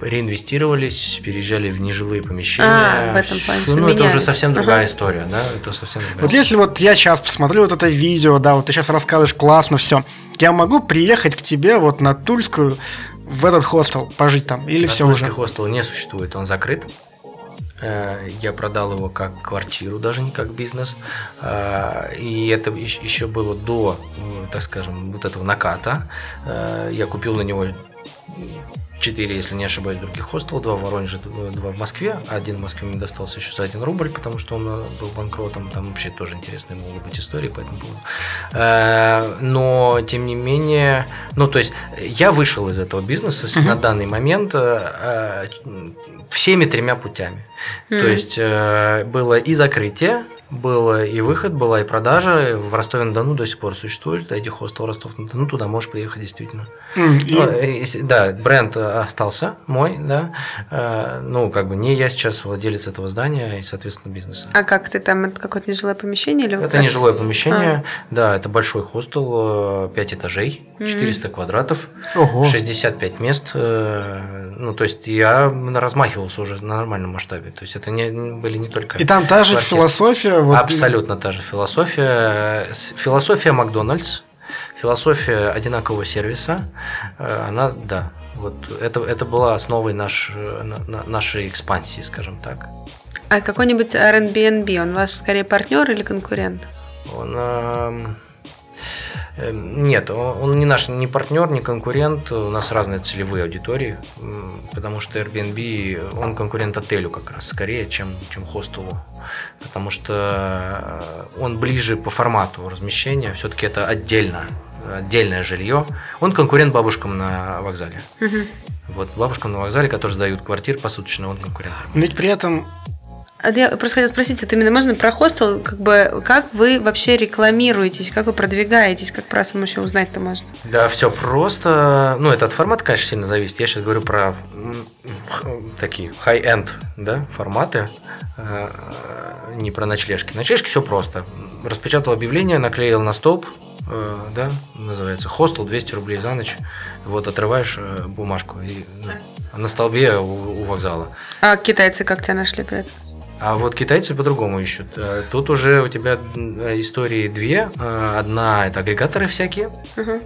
реинвестировались, переезжали в нежилые помещения. А, в этом плане Ну, это уже совсем другая Ага. история, да, это совсем другая Вот если вот я сейчас посмотрю вот это видео, да, вот ты сейчас рассказываешь классно все, я могу приехать к тебе вот на Тульскую в этот хостел пожить там или все Тульский уже? хостел не существует, он закрыт. Э, Я продал его как квартиру, даже не как бизнес. Э, И это ещ- еще было до, так скажем, вот этого наката. Я купил на него четыре, если не ошибаюсь, других хостелов, два в Воронеже, два в Москве. Один в Москве мне достался еще за один рубль, потому что он э, был банкротом. Там вообще тоже интересные могут быть истории по этому поводу. Э, Но, тем не менее, ну, то есть, я вышел из этого бизнеса с- на данный момент э, всеми тремя путями. То М. есть, было и закрытие, было и выход, была и продажа. В Ростове-на-Дону до сих пор существует, да, хостел Ростов-на-Дону, туда можешь приехать действительно. И- Ну, э, да, бренд э, остался мой, да. Э, Ну, как бы не я сейчас владелец этого здания и, соответственно, бизнеса. А как ты там, это какое-то нежилое помещение? Или Это нежилое помещение, да, это большой хостел, 5 этажей, Мгм. 400 квадратов, Ого. 65 мест. Ну, то есть я размахивался уже на нормальном масштабе. То есть это не, были не только... И там та же квартиры. философия. Вот- Абсолютно та же философия. Философия Макдональдс, философия одинакового сервиса. э, Она, да, вот это, это была основой наш, на- на- нашей экспансии, скажем так. А какой-нибудь Airbnb, он ваш скорее партнер или конкурент? Он, эм, нет, он не наш не партнер, не конкурент. У нас разные целевые аудитории, потому что Airbnb он конкурент отелю как раз скорее, чем чем хостелу, потому что э, он ближе по формату размещения. Все-таки это отдельно отдельное жилье. Он конкурент бабушкам на вокзале. Вот бабушкам на вокзале, которые сдают квартир посуточно, он конкурент. Но ведь при этом я просто хотела спросить, вот именно можно про хостел, как бы, как вы вообще рекламируетесь, как вы продвигаетесь, как про вас вообще узнать-то можно? Да, все просто. Ну, это от формата, конечно, сильно зависит. Я сейчас говорю про такие high-end да, форматы, э, не про ночлежки. Ночлежки все просто. Распечатал объявление, наклеил на столб, э, да, называется хостел 200 рублей за ночь. Вот отрываешь э, бумажку и ну, на столбе у, у вокзала. А китайцы как тебя нашли при этом? А вот китайцы по-другому ищут. Э, Тут уже у тебя м, истории две. Э, Одна это агрегаторы всякие. Э,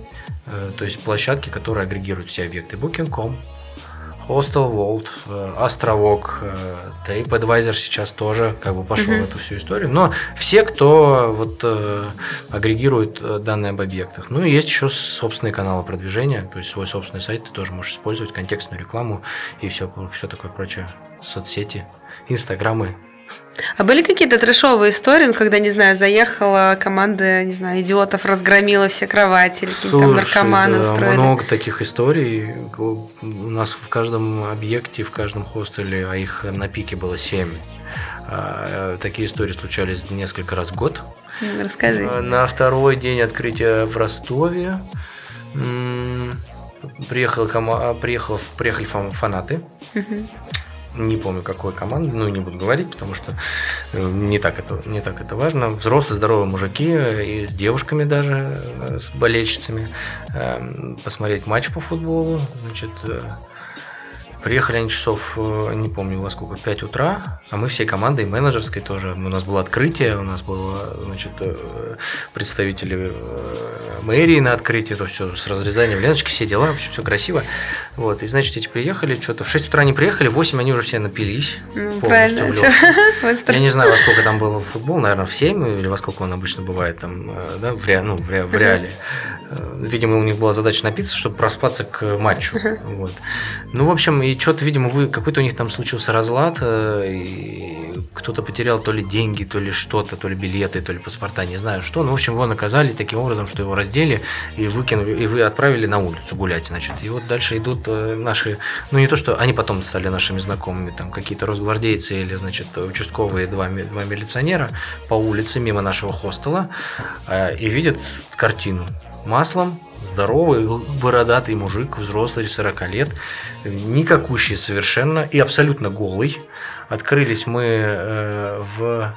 то есть площадки, которые агрегируют все объекты. Booking.com, Hostel World, э, Островок, э, TripAdvisor сейчас тоже как бы пошел Мгм. в эту всю историю. Но все, кто вот э, агрегирует э, данные об объектах. Ну и есть еще собственные каналы продвижения, то есть свой собственный сайт ты тоже можешь использовать, контекстную рекламу и все, все такое прочее. Соцсети, инстаграмы. А были какие-то трешовые истории, ну, когда, не знаю, заехала команда, не знаю, идиотов, разгромила все кровати, или какие-то там наркоманы да, устроили? много таких историй. У нас в каждом объекте, в каждом хостеле, а их на пике было 7. Такие истории случались несколько раз в год. М, Расскажи. А, На второй день открытия в Ростове приехал, а, приехал, приехали фан- фанаты. Мгм. Не помню, какой команды, ну не буду говорить, потому что э, не так это, не так это важно. Взрослые, здоровые мужики, э, и с девушками даже, э, с болельщицами, эм, посмотреть матч по футболу. Значит, приехали они часов, не помню во сколько, 5 утра, а мы всей командой, менеджерской тоже. У нас было открытие, у нас было, значит, э, представители э, мэрии на открытии, то все с разрезанием ленточки, все дела, вообще все красиво. Вот, и, значит, эти приехали, что-то в 6 утра они приехали, в 8 они уже все напились. Ну, полностью правильно. <laughs> Я не знаю, во сколько там был футбол, наверное, в 7 или во сколько он обычно бывает там, э, да, в, ре, ну, в, ре, в реале. Видимо, у них была задача напиться, чтобы проспаться к матчу. Вот. Ну, в общем, и что-то, видимо, вы, какой-то у них там случился разлад, э, кто-то потерял то ли деньги, то ли что-то, то ли билеты, то ли паспорта, не знаю что. Ну, в общем, его наказали таким образом, что его раздели и выкинули, и вы отправили на улицу гулять, значит. И вот дальше идут э, наши, ну, не то, что они потом стали нашими знакомыми, там, какие-то росгвардейцы или, значит, участковые два, два милиционера по улице мимо нашего хостела э, и видят картину маслом здоровый, бородатый мужик, взрослый, 40 лет, никакущий совершенно и абсолютно голый. Открылись мы э, в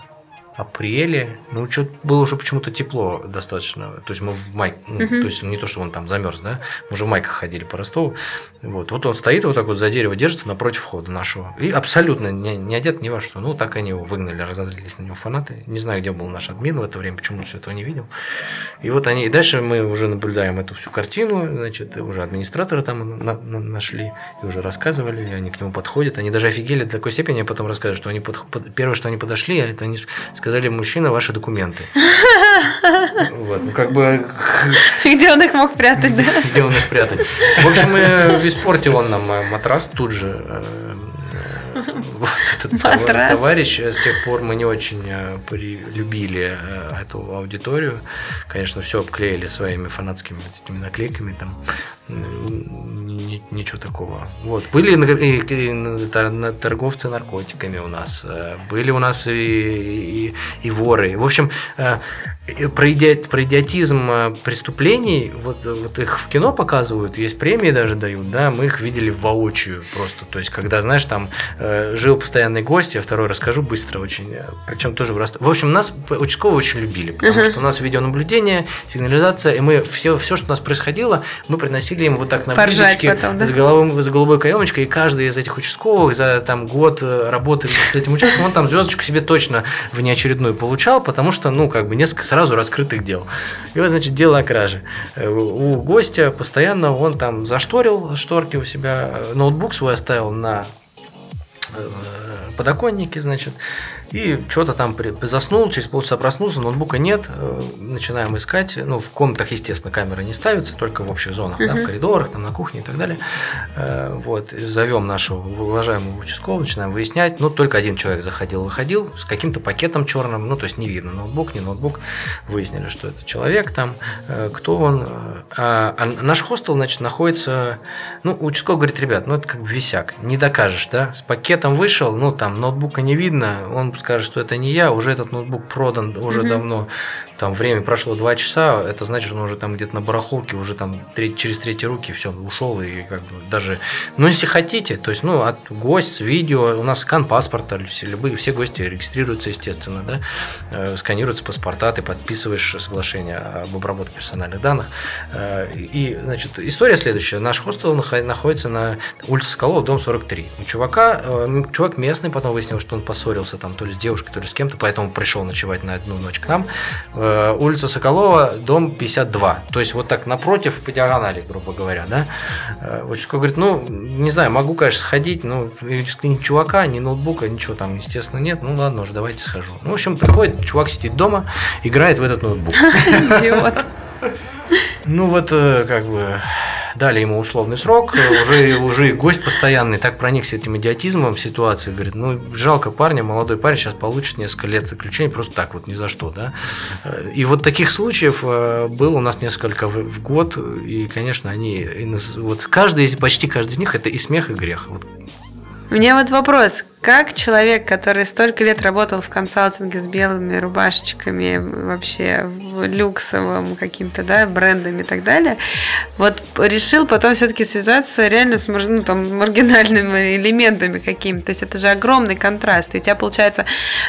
апреле, ну, что было уже почему-то тепло достаточно, то есть мы в май, ну, Мгм. то есть не то, что он там замерз, да, мы уже в майках ходили по Ростову, вот, вот он стоит вот так вот за дерево, держится напротив входа нашего, и абсолютно не, не одет ни во что, ну, так они его выгнали, разозлились на него фанаты, не знаю, где был наш админ в это время, почему он все этого не видел, и вот они, и дальше мы уже наблюдаем эту всю картину, значит, уже администраторы там на- на- нашли и уже рассказывали, и они к нему подходят, они даже офигели до такой степени, я потом рассказываю, что они под- под- первое, что они подошли, это они сказали, мужчина, ваши документы. <laughs> Вот, ну как бы <laughs> Где он их мог прятать, да? где он их прятать. В общем, э, испортил он нам э, матрас тут же. Вот этот товар- Матрас. товарищ, э, с тех пор мы не очень э, при- любили э, эту аудиторию. Конечно, все обклеили своими фанатскими этими наклейками там. Ничего такого. Вот. Были и- торговцы наркотиками у нас. Были у нас и, и- и воры. В общем, про, иди- про идиотизм э, преступлений, вот, э, вот их в кино показывают, есть премии даже дают, да, мы их видели воочию просто. То есть, когда, знаешь, там э, жил постоянный гость, я второй расскажу быстро очень, э, причем тоже в Ростове. В общем, нас участковые очень любили, потому Мгм. что у нас видеонаблюдение, сигнализация, и мы все, все, что у нас происходило, мы приносили им вот так на блюдечке да? с, головой, с голубой каемочкой, и каждый из этих участковых за там год э, работы с этим участком, он там звездочку себе точно внеочередную получал, потому что, ну, как бы несколько сразу раскрытых дел. И вот, значит, дело о краже. Э, У гостя постоянно он там зашторил шторки у себя, э, ноутбук свой оставил на э, подоконнике, значит, и что-то там при- заснул, через полчаса проснулся, ноутбука нет, э, начинаем искать, ну, в комнатах, естественно, камеры не ставятся, только в общих зонах, да, в коридорах, там, на кухне и так далее, Э, вот, зовем нашего уважаемого участкового, начинаем выяснять, ну, только один человек заходил, выходил с каким-то пакетом черным, ну, то есть не видно, ноутбук, не ноутбук, выяснили, что это человек там, э, кто он, а, а наш хостел, значит, находится, ну, участковый говорит, ребят, ну, это как бы висяк, не докажешь, да, с пакетом вышел, ну, там, ноутбука не видно, он скажет, что это не я, уже этот ноутбук продан уже Мгм. давно, там, время прошло два часа, это значит, он уже там где-то на барахолке, уже там треть- через третьи руки, все, ушел, и как бы даже, ну, если хотите, то есть, ну, от гость видео, у нас скан паспорта, все, любые, все гости регистрируются, естественно, да, э, сканируются паспорта, ты подписываешь соглашение об обработке персональных данных, Э, и, значит, история следующая, наш хостел нахо- находится на улице Соколова, дом 43, у чувака, э, чувак местный, потом выяснилось, что он поссорился там то ли с девушкой, то ли с кем-то, поэтому пришел ночевать на одну ночь к нам, Э, улица Соколова, дом 52. То есть вот так напротив, по диагонали, грубо говоря, да. Э, Участковый говорит, ну, не знаю, могу, конечно, сходить, но ни чувака, ни ноутбука, ничего там, естественно, нет. Ну, ладно уже, давайте схожу. Ну, в общем, приходит, чувак сидит дома, играет в этот ноутбук. <laughs> Ну, вот, э, как бы, дали ему условный срок, э, уже, уже и гость постоянный так проникся этим идиотизмом ситуации, говорит, ну, жалко парня, молодой парень сейчас получит несколько лет заключения, просто так вот, ни за что, да. Э, И вот таких случаев э, было у нас несколько в, год, и, конечно, они, вот каждый, почти каждый из них это и смех, и грех. Вот Меня вот вопрос. Как человек, который столько лет работал в консалтинге с белыми рубашечками, вообще люксовым каким-то, да, брендами и так далее, вот решил потом все-таки связаться реально с ну, там, маргинальными элементами какими-то. То есть это же огромный контраст. И у тебя получается,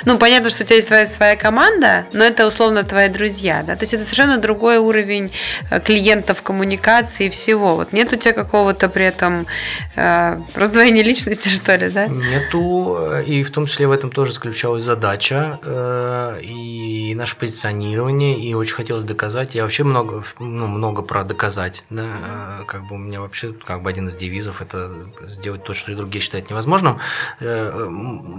ну, понятно, что у тебя есть твоя своя команда, но это условно твои друзья, да. То есть это совершенно другой уровень э, клиентов, коммуникации и всего. Вот нет у тебя какого-то при этом э, раздвоения личности, <laughs> что ли, да? Нету, рынку, и в том числе в этом тоже заключалась задача, э, и наше позиционирование, и очень хотелось доказать. Я вообще много, ну, много про доказать, да, э, как бы у меня вообще как бы один из девизов это сделать то, что и другие считают невозможным.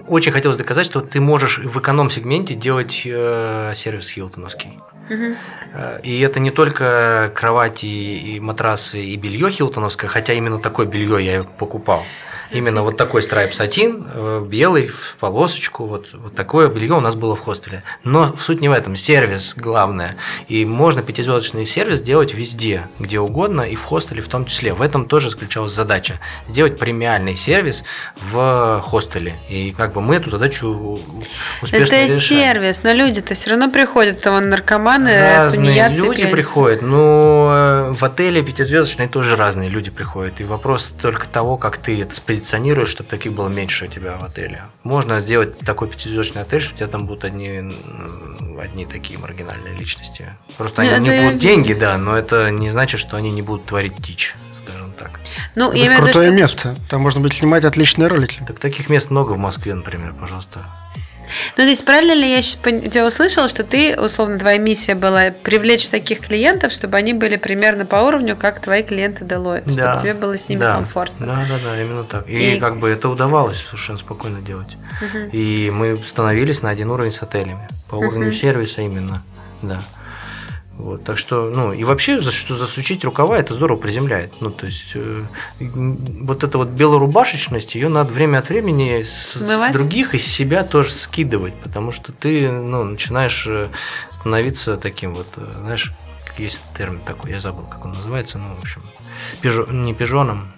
Очень хотелось доказать, что ты можешь в эконом-сегменте делать сервис хилтоновский. И это не только кровати и матрасы и белье хилтоновское, хотя именно такое белье я покупал. Именно вот такой страйп сатин, э, белый, в полосочку, вот, вот такое белье у нас было в хостеле. Но суть не в этом, сервис главное. И можно пятизвездочный сервис делать везде, где угодно, и в хостеле в том числе. В этом тоже заключалась задача. Сделать премиальный сервис в хостеле. И как бы мы эту задачу успешно Это решаем. сервис, но люди-то все равно приходят, там наркоманы, Разные люди приходят, но э, в отеле пятизвездочные тоже разные люди приходят. И вопрос только того, как ты это спозиционируешь позиционируешь, чтобы таких было меньше у тебя в отеле. Можно сделать такой пятизвездочный отель, что у тебя там будут одни, одни такие маргинальные личности. Просто они не будут деньги, да, но это не значит, что они не будут творить дичь, скажем так. Ну, это я крутое виду, что... место. Там можно будет снимать отличные ролики. Так таких мест много в Москве, например, пожалуйста. Ну, то есть правильно ли я тебя услышала, что ты, условно, твоя миссия была привлечь таких клиентов, чтобы они были примерно по уровню, как твои клиенты Deloitte, да, чтобы тебе было с ними да, комфортно. Да, да, да, именно так. И, и как бы это удавалось совершенно спокойно делать. Угу. И мы становились на один уровень с отелями, по уровню угу. сервиса именно, да. Вот, так что, ну, и вообще, за что засучить рукава, это здорово приземляет. Ну, то есть, э, вот эта вот белорубашечность, ее надо время от времени с, с других из себя тоже скидывать, потому что ты, ну, начинаешь э, становиться таким вот, э, знаешь, есть термин такой, я забыл, как он называется, ну, в общем, пижо, не пижоном,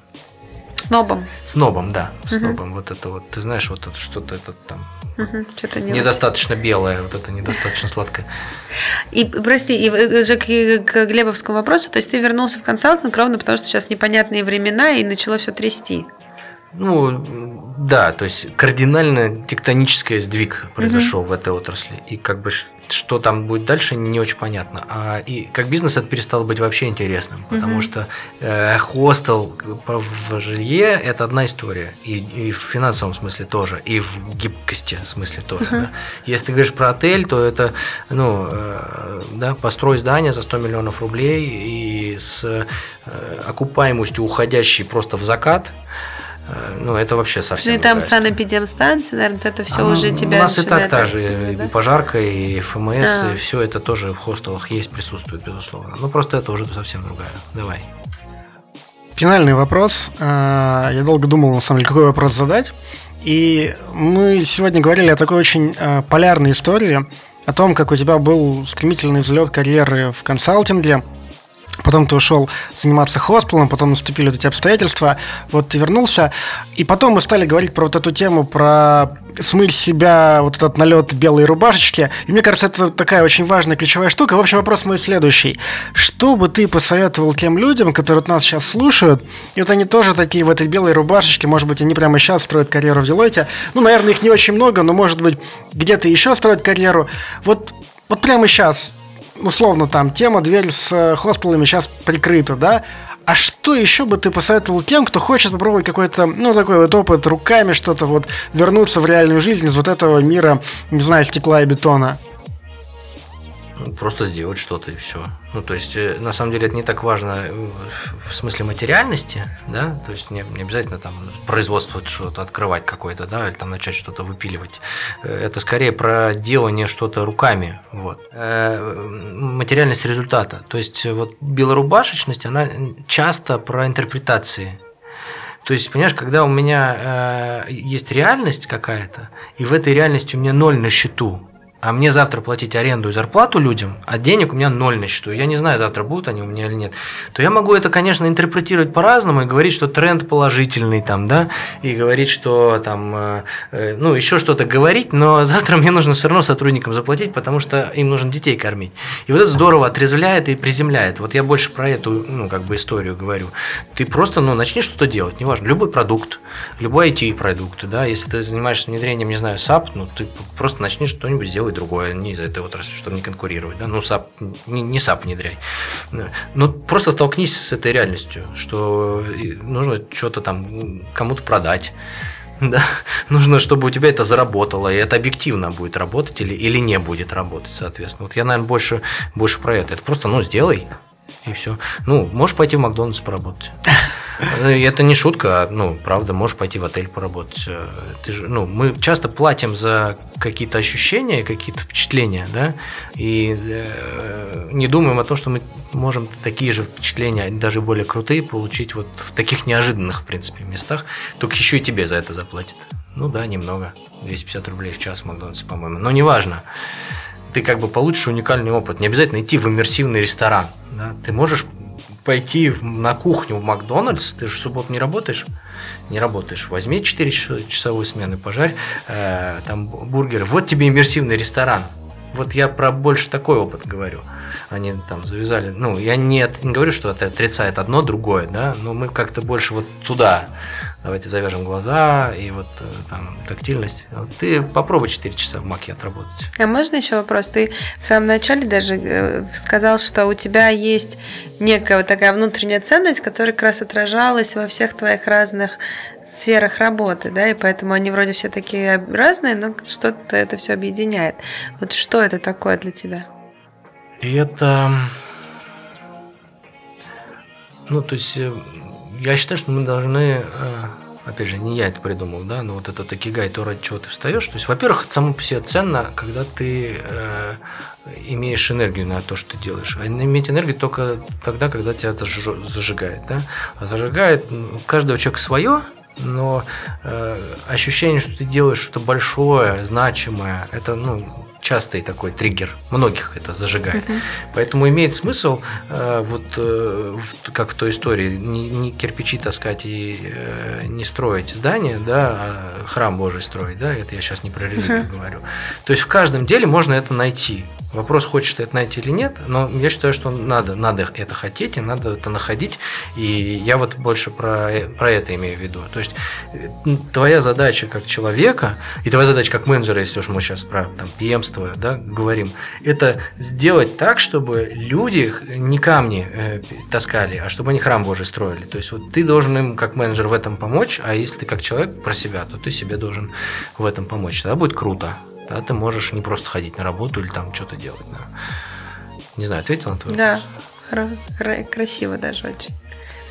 Снобом. Снобом, да. Снобом. Угу. Вот это вот, ты знаешь, вот это что-то это там Угу, что-то не недостаточно очень. белое, вот это недостаточно сладкое. И прости, и же к, к Глебовскому вопросу, то есть ты вернулся в консалтинг ровно потому, что сейчас непонятные времена и начало все трясти. Ну, да, то есть кардинально тектонический сдвиг произошел угу. в этой отрасли. И как бы что там будет дальше, не очень понятно. А, и как бизнес это перестало быть вообще интересным, потому угу. что э, хостел в жилье – это одна история, и, и в финансовом смысле тоже, и в гибкости смысле тоже. Угу. Да. Если ты говоришь про отель, то это, ну, э, да, построй здание за 100 миллионов рублей и с э, окупаемостью уходящей просто в закат – ну, это вообще совсем Ну, и там санэпидемстанция, наверное, это все а, уже тебя У нас и так та же да? и пожарка, и ФМС, а. и все это тоже в хостелах есть, присутствует, безусловно. Ну, просто это уже совсем другая. Давай. Финальный вопрос. А, я долго думал, на самом деле, какой вопрос задать. И мы сегодня говорили о такой очень а, полярной истории, о том, как у тебя был стремительный взлет карьеры в консалтинге, Потом ты ушел заниматься хостелом, потом наступили вот эти обстоятельства. Вот ты вернулся. И потом мы стали говорить про вот эту тему, про смыть себя вот этот налет белой рубашечки. И мне кажется, это такая очень важная ключевая штука. В общем, вопрос мой следующий. Что бы ты посоветовал тем людям, которые вот нас сейчас слушают, и вот они тоже такие в этой белой рубашечке, может быть, они прямо сейчас строят карьеру в Делойте. Ну, наверное, их не очень много, но, может быть, где-то еще строят карьеру. Вот, вот прямо сейчас условно там тема дверь с э, хостелами сейчас прикрыта, да? А что еще бы ты посоветовал тем, кто хочет попробовать какой-то, ну, такой вот опыт руками, что-то вот вернуться в реальную жизнь из вот этого мира, не знаю, стекла и бетона? Просто сделать что-то и все. Ну, то есть, э, на самом деле, это не так важно э, в смысле материальности, да, то есть не, не обязательно там производство что-то открывать какое-то, да, или там начать что-то выпиливать. Э, это скорее про делание что-то руками, вот. Материальность результата. То есть, вот белорубашечность, она часто про интерпретации. То есть, понимаешь, когда у меня э, есть реальность какая-то, и в этой реальности у меня ноль на счету, а мне завтра платить аренду и зарплату людям, а денег у меня ноль на счету, я не знаю, завтра будут они у меня или нет, то я могу это, конечно, интерпретировать по-разному и говорить, что тренд положительный там, да, и говорить, что там, э, э, ну, еще что-то говорить, но завтра мне нужно все равно сотрудникам заплатить, потому что им нужно детей кормить. И вот это здорово отрезвляет и приземляет. Вот я больше про эту, ну, как бы историю говорю. Ты просто, ну, начни что-то делать, неважно, любой продукт, любой IT-продукт, да, если ты занимаешься внедрением, не знаю, SAP, ну, ты просто начни что-нибудь сделать другое, не из этой отрасли, чтобы не конкурировать. Да? Ну, SAP, не, не SAP внедряй. Ну, просто столкнись с этой реальностью, что нужно что-то там кому-то продать. Да? <laughs> Нужно, чтобы у тебя это заработало, и это объективно будет работать или, или не будет работать, соответственно. Вот я, наверное, больше, больше про это. Это просто, ну, сделай, и все. Ну, можешь пойти в Макдональдс поработать. Э, это не шутка, а, ну, правда, можешь пойти в отель поработать. Э, ты же, ну, мы часто платим за какие-то ощущения, какие-то впечатления, да, и э, не думаем о том, что мы можем такие же впечатления, даже более крутые, получить вот в таких неожиданных, в принципе, местах, только еще и тебе за это заплатят. Ну да, немного. 250 рублей в час в Макдональдсе, по-моему. Но неважно. Ты как бы получишь уникальный опыт. Не обязательно идти в иммерсивный ресторан. Да? Ты можешь пойти на кухню в Макдональдс, ты же в субботу не работаешь, не работаешь, возьми 4 часовую смены, пожарь э, там бургеры, вот тебе иммерсивный ресторан. Вот я про больше такой опыт говорю. Они там завязали, ну, я не, не говорю, что это отрицает одно, другое, да, но мы как-то больше вот туда давайте завяжем глаза и вот э, там тактильность. Ты попробуй 4 часа в маке отработать. А можно еще вопрос? Ты в самом начале даже э, сказал, что у тебя есть некая вот такая внутренняя ценность, которая как раз отражалась во всех твоих разных сферах работы, да, и поэтому они вроде все такие разные, но что-то это все объединяет. Вот что это такое для тебя? И это, ну, то есть э, я считаю, что мы должны, э, опять же, не я это придумал, да, но вот это такигай, то, ради чего ты встаешь. То есть, во-первых, само по себе ценно, когда ты э, имеешь энергию на то, что ты делаешь. А иметь энергию только тогда, когда тебя это зажигает, да. А зажигает ну, каждого человека свое, но э, ощущение, что ты делаешь что-то большое, значимое, это, ну, частый такой триггер. Многих это зажигает. Uh-huh. Поэтому имеет смысл, э, вот э, как в той истории, не, не кирпичи таскать и э, не строить здание, да, а храм Божий строить, да, это я сейчас не про религию uh-huh. говорю. То есть в каждом деле можно это найти. Вопрос, хочешь ты это найти или нет, но я считаю, что надо, надо это хотеть и надо это находить. И я вот больше про, про это имею в виду. То есть твоя задача как человека, и твоя задача как менеджера, если уж мы сейчас про там, пьемство да, говорим, это сделать так, чтобы люди не камни э, таскали, а чтобы они храм Божий строили. То есть вот ты должен им как менеджер в этом помочь, а если ты как человек про себя, то ты себе должен в этом помочь. Тогда будет круто да, ты можешь не просто ходить на работу или там что-то делать. Да. Не знаю, ответил на твой да. вопрос? Да, красиво даже очень.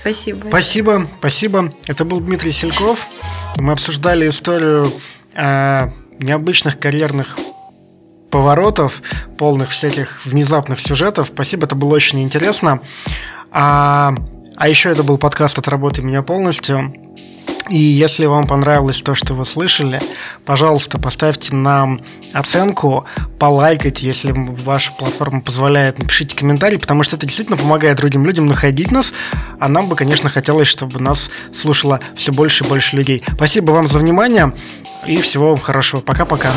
Спасибо. Спасибо, спасибо. Это был Дмитрий Сельков. Мы обсуждали историю э, необычных карьерных поворотов, полных всяких внезапных сюжетов. Спасибо, это было очень интересно. А, а еще это был подкаст «От работы меня полностью». И если вам понравилось то, что вы слышали, пожалуйста, поставьте нам оценку, полайкайте, если ваша платформа позволяет, напишите комментарий, потому что это действительно помогает другим людям находить нас, а нам бы, конечно, хотелось, чтобы нас слушало все больше и больше людей. Спасибо вам за внимание и всего вам хорошего. Пока-пока.